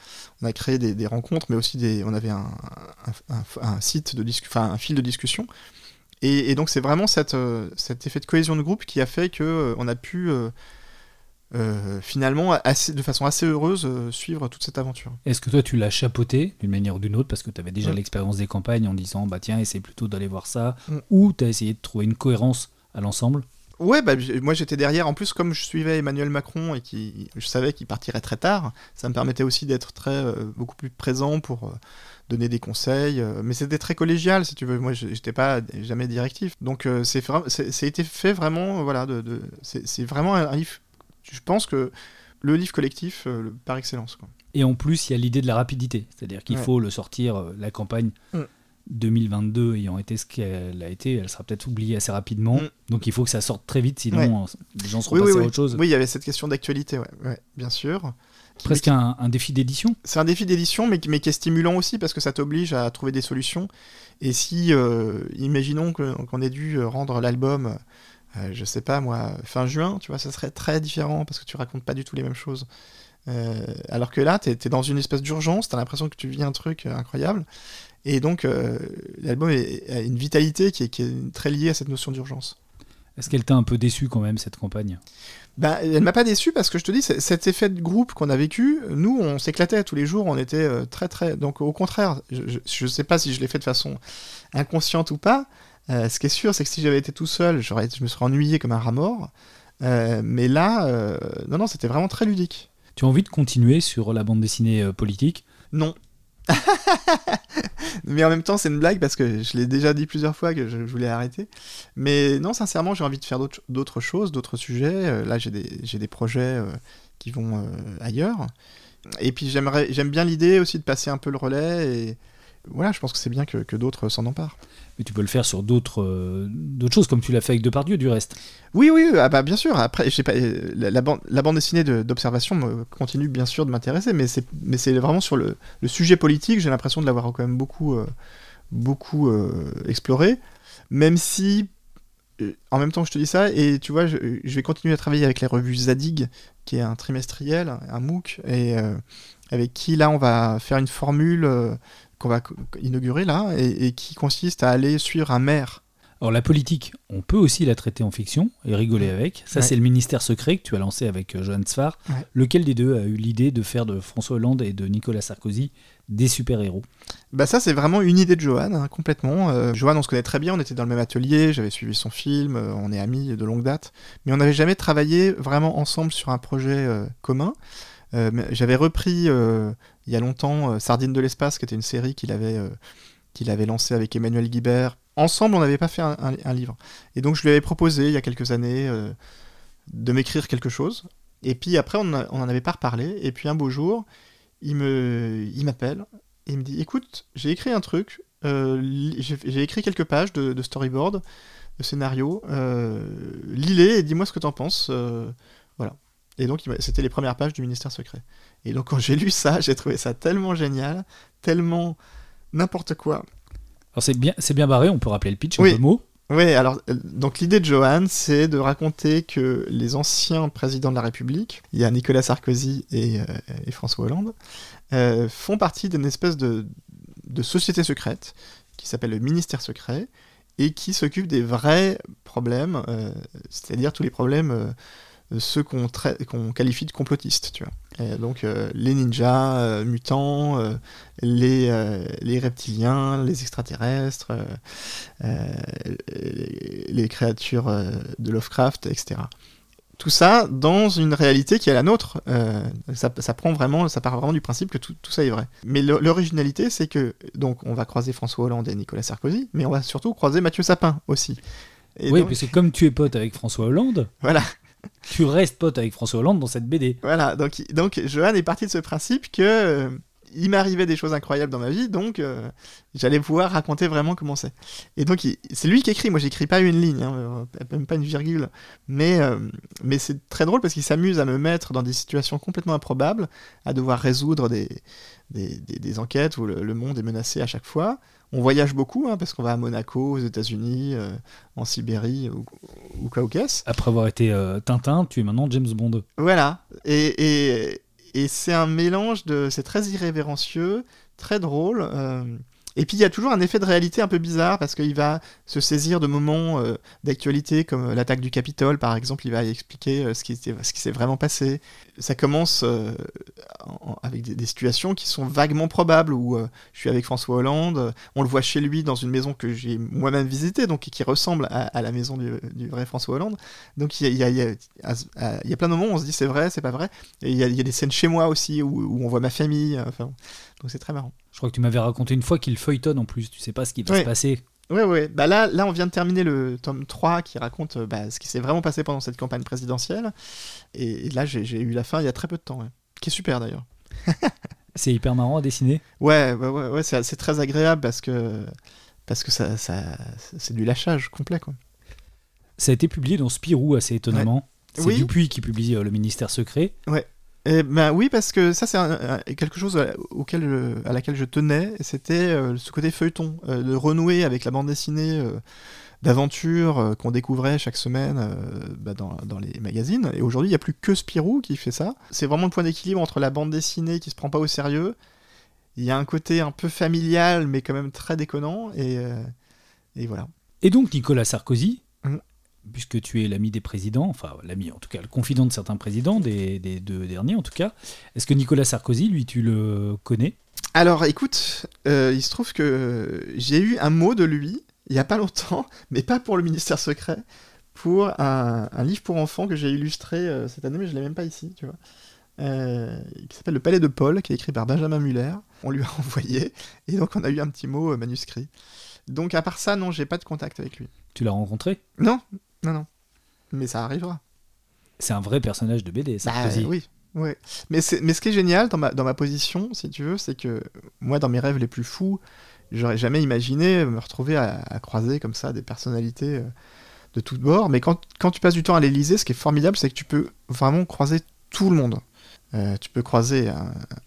on a créé des, rencontres, mais aussi des, on avait un, un, site de enfin un fil de discussion et, donc c'est vraiment cette, euh, cet effet de cohésion de groupe qui a fait qu'on euh, on a pu euh, finalement assez, de façon assez heureuse suivre toute cette aventure. Est-ce que toi tu l'as chapeauté d'une manière ou d'une autre parce que tu avais déjà l'expérience des campagnes en disant bah tiens essaye plutôt d'aller voir ça mm. ou tu as essayé de trouver une cohérence à l'ensemble? Ouais, bah, moi j'étais derrière. En plus, comme je suivais Emmanuel Macron et qui, je savais qu'il partirait très tard, ça me permettait aussi d'être très beaucoup plus présent pour donner des conseils, euh, mais c'était très collégial, si tu veux. Moi, j'étais pas jamais directif. Donc, euh, c'est été fait vraiment, voilà, de, c'est vraiment un livre. Je pense que le livre collectif par excellence. Quoi. Et en plus, il y a l'idée de la rapidité, c'est-à-dire qu'il faut le sortir, euh, la campagne. 2022 mm. ayant été ce qu'elle a été, elle sera peut-être oubliée assez rapidement. Mm. Donc il faut que ça sorte très vite, sinon les gens seront oui, à autre chose. Oui, il y avait cette question d'actualité, ouais, bien sûr. Presque un, défi d'édition C'est un défi d'édition, mais, mais, qui est stimulant aussi parce que ça t'oblige à trouver des solutions. Et si, euh, imaginons qu'on ait dû rendre l'album, euh, je sais pas moi, fin juin, tu vois, ça serait très différent parce que tu racontes pas du tout les mêmes choses. Euh, alors que là, tu es, dans une espèce d'urgence, tu as l'impression que tu vis un truc incroyable. Et donc, l'album a une vitalité qui est, qui est très liée à cette notion d'urgence. Est-ce qu'elle t'a un peu déçu quand même, cette campagne? Ben, elle m'a pas déçu parce que je te dis, cet effet de groupe qu'on a vécu, nous, on s'éclatait tous les jours, on était euh, très très. Donc au contraire, je, ne sais pas si je l'ai fait de façon inconsciente ou pas. Euh, ce qui est sûr, c'est que si j'avais été tout seul, je me serais ennuyé comme un rat mort. Euh, mais là, non, non, c'était vraiment très ludique. Tu as envie de continuer sur la bande dessinée politique? Non, mais en même temps, c'est une blague parce que je l'ai déjà dit plusieurs fois que je, voulais arrêter. Mais non, sincèrement, j'ai envie de faire d'autres choses, d'autres sujets. Euh, là, j'ai des, projets euh, qui vont euh, ailleurs. Et puis, j'aime bien l'idée aussi de passer un peu le relais. Et voilà, je pense que c'est bien que d'autres s'en emparent mais tu peux le faire sur d'autres euh, d'autres choses, comme tu l'as fait avec Depardieu, du reste. Oui, oui, ah bah, bien sûr. Après, la, bande, dessinée d'observation continue bien sûr de m'intéresser, mais c'est vraiment sur le, sujet politique, j'ai l'impression de l'avoir quand même beaucoup, euh, beaucoup euh, exploré, même si en même temps que je te dis ça, et tu vois, je, je, vais continuer à travailler avec les revues Zadig, qui est un trimestriel, un MOOC, et avec qui là on va faire une formule qu'on va inaugurer là, et, qui consiste à aller suivre un maire. Alors la politique, on peut aussi la traiter en fiction et rigoler avec. Ça, c'est le ministère secret que tu as lancé avec euh, Johan Sfar. Lequel des deux a eu l'idée de faire de François Hollande et de Nicolas Sarkozy des super-héros? Bah ça, c'est vraiment une idée de Johan, hein, complètement. Euh, Johan, on se connaît très bien, on était dans le même atelier, j'avais suivi son film, euh, on est amis de longue date, mais on n'avait jamais travaillé vraiment ensemble sur un projet commun. J'avais repris il y a longtemps euh, Sardine de l'espace, qui était une série qu'il avait, euh, qu'il avait lancée avec Emmanuel Guibert. Ensemble, on n'avait pas fait un, livre. Et donc, je lui avais proposé, il y a quelques années, euh, de m'écrire quelque chose. Et puis après, on n'en avait pas reparlé. Et puis un beau jour, il me, il m'appelle et il me dit, écoute, j'ai écrit un truc, j'ai écrit quelques pages de, storyboard. le scénario. Lis-les et dis-moi ce que t'en penses. voilà. Et donc, c'était les premières pages du ministère secret. Et donc, quand j'ai lu ça, j'ai trouvé ça tellement génial, tellement n'importe quoi. Alors, c'est bien, c'est bien barré, on peut rappeler le pitch en deux mots? Oui, alors, euh, donc l'idée de Johan, c'est de raconter que les anciens présidents de la République, il y a Nicolas Sarkozy et, euh, François Hollande, euh, font partie d'une espèce de, de société secrète qui s'appelle le ministère secret et qui s'occupe des vrais problèmes, c'est-à-dire tous les problèmes ceux qu'on qualifie de complotistes, tu vois. donc euh, les ninjas, euh, mutants, euh, les, les, reptiliens, les extraterrestres, les, créatures de Lovecraft, etc. Tout ça dans une réalité qui est la nôtre. Ça, ça, prend vraiment, ça part vraiment du principe que tout, tout ça est vrai. Mais l'originalité, c'est que donc on va croiser François Hollande et Nicolas Sarkozy, mais on va surtout croiser Mathieu Sapin aussi. oui, parce que comme tu es pote avec François Hollande. Voilà tu restes pote avec François Hollande dans cette BD. Voilà, donc, donc Johan est parti de ce principe que euh, il m'arrivait des choses incroyables dans ma vie, donc euh, j'allais pouvoir raconter vraiment comment c'est. Et donc c'est lui qui écrit, moi j'écris pas une ligne, hein, même pas une virgule, mais, euh, mais c'est très drôle parce qu'il s'amuse à me mettre dans des situations complètement improbables, à devoir résoudre des, des, enquêtes où le, monde est menacé à chaque fois. On voyage beaucoup, hein, parce qu'on va à Monaco, aux États-Unis, euh, en Sibérie ou au Caucase. Après avoir été euh, Tintin, tu es maintenant James Bond. Voilà. Et, et, c'est un mélange de. C'est très irrévérencieux, très drôle. Euh, et puis il y a toujours un effet de réalité un peu bizarre parce qu'il va se saisir de moments euh, d'actualité comme l'attaque du Capitole par exemple, il va expliquer euh, ce qui, ce qui s'est vraiment passé. Ça commence avec des, situations qui sont vaguement probables où je suis avec François Hollande, on le voit chez lui dans une maison que j'ai moi-même visitée, donc qui ressemble à, la maison du, vrai François Hollande. Donc il y a, y, a, y a, plein de moments où on se dit c'est vrai, c'est pas vrai. Et il y, a des scènes chez moi aussi où, où on voit ma famille. Enfin, donc c'est très marrant. Je crois que tu m'avais raconté une fois qu'il feuilletonne en plus, tu sais pas ce qui va se passer. Oui, oui. Bah là, là, on vient de terminer le tome 3 qui raconte euh, bah, ce qui s'est vraiment passé pendant cette campagne présidentielle. Et, là, j'ai eu la fin il y a très peu de temps, qui est super d'ailleurs. c'est hyper marrant à dessiner. Ouais, ouais, ouais, ouais c'est très agréable parce que, parce que ça, ça c'est du lâchage complet. Quoi. Ça a été publié dans Spirou assez étonnamment. C'est oui. Dupuis qui publie euh, Le Ministère Secret. Ouais. Eh ben oui, parce que ça, c'est quelque chose auquel à laquelle je tenais, c'était euh, ce côté feuilleton, euh, de renouer avec la bande dessinée euh, d'aventure qu'on découvrait chaque semaine bah, dans, dans, les magazines. Et aujourd'hui, il n'y a plus que Spirou qui fait ça. C'est vraiment le point d'équilibre entre la bande dessinée qui se prend pas au sérieux. Il y a un côté un peu familial, mais quand même très déconnant. Et voilà. Et donc, Nicolas Sarkozy, puisque tu es l'ami des présidents, enfin l'ami en tout cas, le confident de certains présidents, des, deux derniers en tout cas, est-ce que Nicolas Sarkozy, lui, tu le connais? Alors écoute, euh, il se trouve que j'ai eu un mot de lui il n'y a pas longtemps, mais pas pour le ministère secret, pour un, livre pour enfants que j'ai illustré euh, cette année, mais je ne l'ai même pas ici, tu vois. Euh, qui s'appelle Le Palais de Paul, qui est écrit par Benjamin Muller. On lui a envoyé, et donc on a eu un petit mot manuscrit. Donc à part ça, non, j'ai pas de contact avec lui. Tu l'as rencontré? Non, non, non. Mais ça arrivera. C'est un vrai personnage de BD, ça. Bah, oui, oui. Mais, mais ce qui est génial dans ma, dans ma position, si tu veux, c'est que moi, dans mes rêves les plus fous, j'aurais jamais imaginé me retrouver à, croiser comme ça des personnalités euh, de toutes bords. Mais quand, quand tu passes du temps à l'Elysée, ce qui est formidable, c'est que tu peux vraiment croiser tout le monde. Euh, tu peux croiser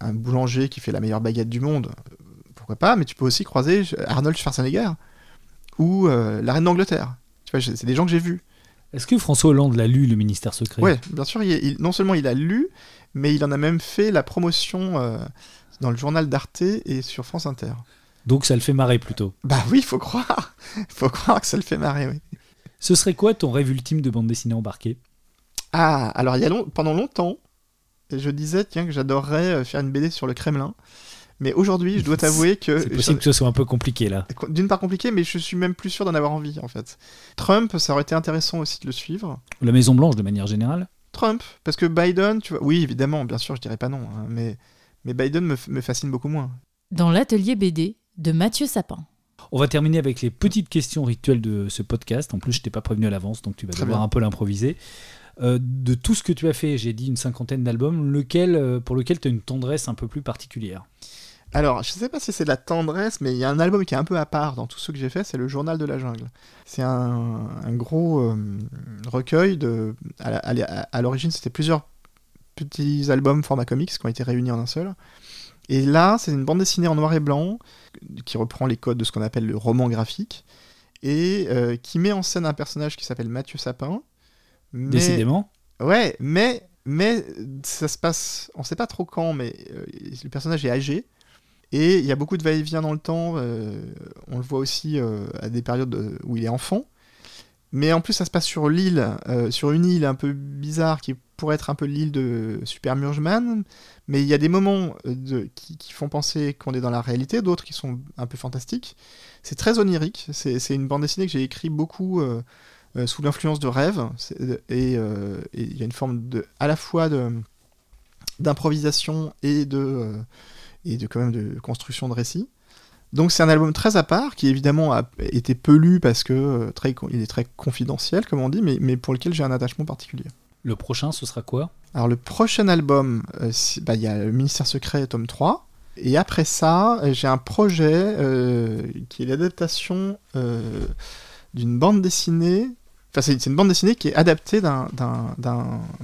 un, boulanger qui fait la meilleure baguette du monde, pourquoi pas, mais tu peux aussi croiser Arnold Schwarzenegger ou euh, la reine d'Angleterre c'est des gens que j'ai vus. Est-ce que François Hollande l'a lu, le ministère secret? Oui, bien sûr. non seulement il a lu, mais il en a même fait la promotion euh, dans le journal d'Arte et sur France Inter. Donc ça le fait marrer plutôt. Bah oui, il faut croire. faut croire que ça le fait marrer, oui. Ce serait quoi ton rêve ultime de bande dessinée embarquée? Ah, alors il y a pendant longtemps, je disais tiens que j'adorerais euh, faire une BD sur le Kremlin. Mais aujourd'hui, je dois t'avouer que. C'est possible que ce soit un peu compliqué là. D'une part compliqué, mais je suis même plus sûr d'en avoir envie en fait. Trump, ça aurait été intéressant aussi de le suivre. La Maison Blanche de manière générale Trump, parce que Biden, tu vois. Oui, évidemment, bien sûr, je dirais pas non, hein, mais, mais Biden me, me fascine beaucoup moins. Dans l'atelier BD de Mathieu Sapin. On va terminer avec les petites questions rituelles de ce podcast. En plus, je t'ai pas prévenu à l'avance, donc tu vas devoir un peu l'improviser. Euh, de tout ce que tu as fait, j'ai dit une cinquantaine d'albums, lequel, euh, pour lequel tu as une tendresse un peu plus particulière? Alors, je sais pas si c'est de la tendresse, mais il y a un album qui est un peu à part dans tout ce que j'ai fait, c'est le Journal de la jungle. C'est un, gros euh, recueil de. À, l'origine, c'était plusieurs petits albums format comics qui ont été réunis en un seul. Et là, c'est une bande dessinée en noir et blanc qui reprend les codes de ce qu'on appelle le roman graphique et euh, qui met en scène un personnage qui s'appelle Mathieu Sapin. Décidément. Ouais, mais mais ça se passe, on sait pas trop quand, mais euh, le personnage est âgé et il y a beaucoup de va-et-vient dans le temps. Euh, on le voit aussi euh, à des périodes où il est enfant. Mais en plus, ça se passe sur l'île, euh, sur une île un peu bizarre qui pourrait être un peu l'île de Super Murgeman. Mais il y a des moments qui, font penser qu'on est dans la réalité, d'autres qui sont un peu fantastiques. C'est très onirique. C'est une bande dessinée que j'ai écrit beaucoup sous l'influence de rêves. Et il y a une forme de, à la fois d'improvisation et de et de quand même de construction de récit. Donc c'est un album très à part qui évidemment a été peu lu parce que euh, très, il est très confidentiel comme on dit, mais, mais pour lequel j'ai un attachement particulier. Le prochain, ce sera quoi? Alors le prochain album, euh, bah, il y a le Ministère Secret tome 3. Et après ça, euh, j'ai un projet qui est l'adaptation d'une bande dessinée. Enfin, c'est une bande dessinée qui est adaptée d'un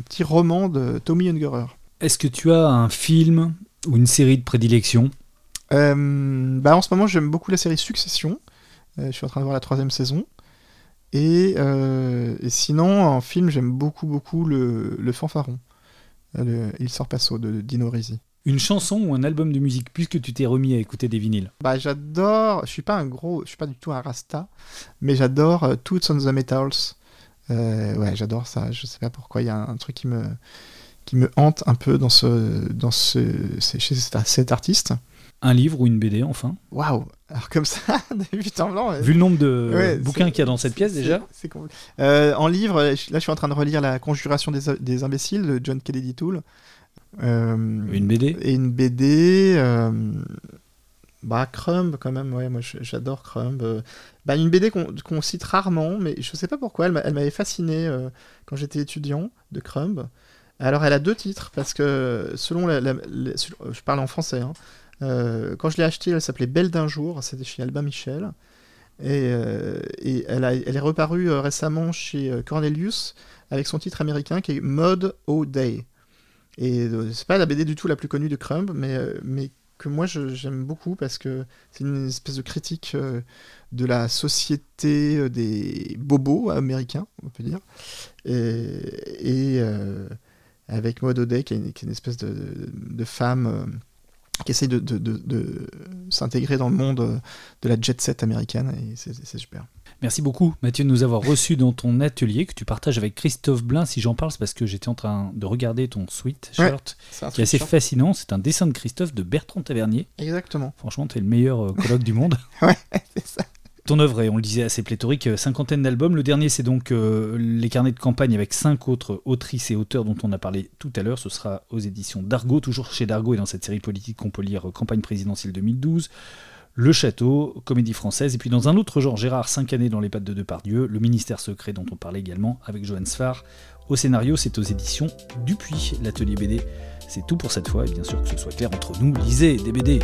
petit roman de Tommy Ungerer. Est-ce que tu as un film ou une série de prédilection euh, bah En ce moment, j'aime beaucoup la série Succession. Euh, je suis en train de voir la troisième saison. Et, euh, sinon, en film, j'aime beaucoup, beaucoup le, le Fanfaron. Il sort passo de Dino Risi. Une chanson ou un album de musique, puisque tu t'es remis à écouter des vinyles? Bah j'adore, je suis pas un gros, je suis pas du tout un rasta, mais j'adore Toots on the Metals. ouais, j'adore ça, je sais pas pourquoi, il y a un truc qui me, qui me hante un peu dans ce, dans ce, chez cet artiste. Un livre ou une BD, enfin? Waouh Alors comme ça, de but en blanc... Vu le nombre de bouquins qu'il y a dans cette pièce déjà? c'est euh, En livre, là je suis en train de relire La Conjuration des, des imbéciles de John Kennedy Toole. Euh, une BD Et une BD... Euh, bah, Crumb, quand même, ouais, moi j'adore Crumb. Bah, une BD qu'on cite rarement, mais je sais pas pourquoi, elle m'avait fasciné quand j'étais étudiant de Crumb. Alors, elle a deux titres, parce que selon la. je parle en français. Hein. Euh, quand je l'ai achetée, elle s'appelait Belle d'un jour, c'était chez Albin Michel. Et, euh, elle, est reparue euh, récemment chez Cornelius avec son titre américain qui est Mode O Day. Et c'est pas la BD du tout la plus connue de Crumb, mais, que moi j'aime beaucoup parce que c'est une espèce de critique de la société des bobos américains, on peut dire. Et avec Maud O'Day, qui, est une, espèce de, femme euh, qui essaye de, s'intégrer dans le monde euh, de la jet set américaine, et c'est super. Merci beaucoup Mathieu de nous avoir reçus dans ton atelier que tu partages avec Christophe Blin. Si j'en parle, c'est parce que j'étais en train de regarder ton sweatshirt qui est assez fascinant. C'est un dessin de Christophe de Bertrand Tavernier. Exactement. Franchement, tu es le meilleur euh, colloque du monde. ouais, c'est ça. Ton œuvre est, on le disait, assez pléthorique, euh, cinquantaine d'albums. Le dernier, c'est donc euh, les carnets de campagne avec cinq autres autrices et auteurs dont on a parlé tout à l'heure. Ce sera aux éditions d'Argo, toujours chez d'Argo et dans cette série politique qu'on peut lire euh, Campagne présidentielle 2012. Le Château, comédie française, et puis dans un autre genre, Gérard, cinq années dans les pattes de Depardieu, Le Ministère secret dont on parlait également avec Joanne Sfar. Au scénario, c'est aux éditions Dupuis, l'atelier BD. C'est tout pour cette fois, et bien sûr que ce soit clair entre nous, lisez des BD.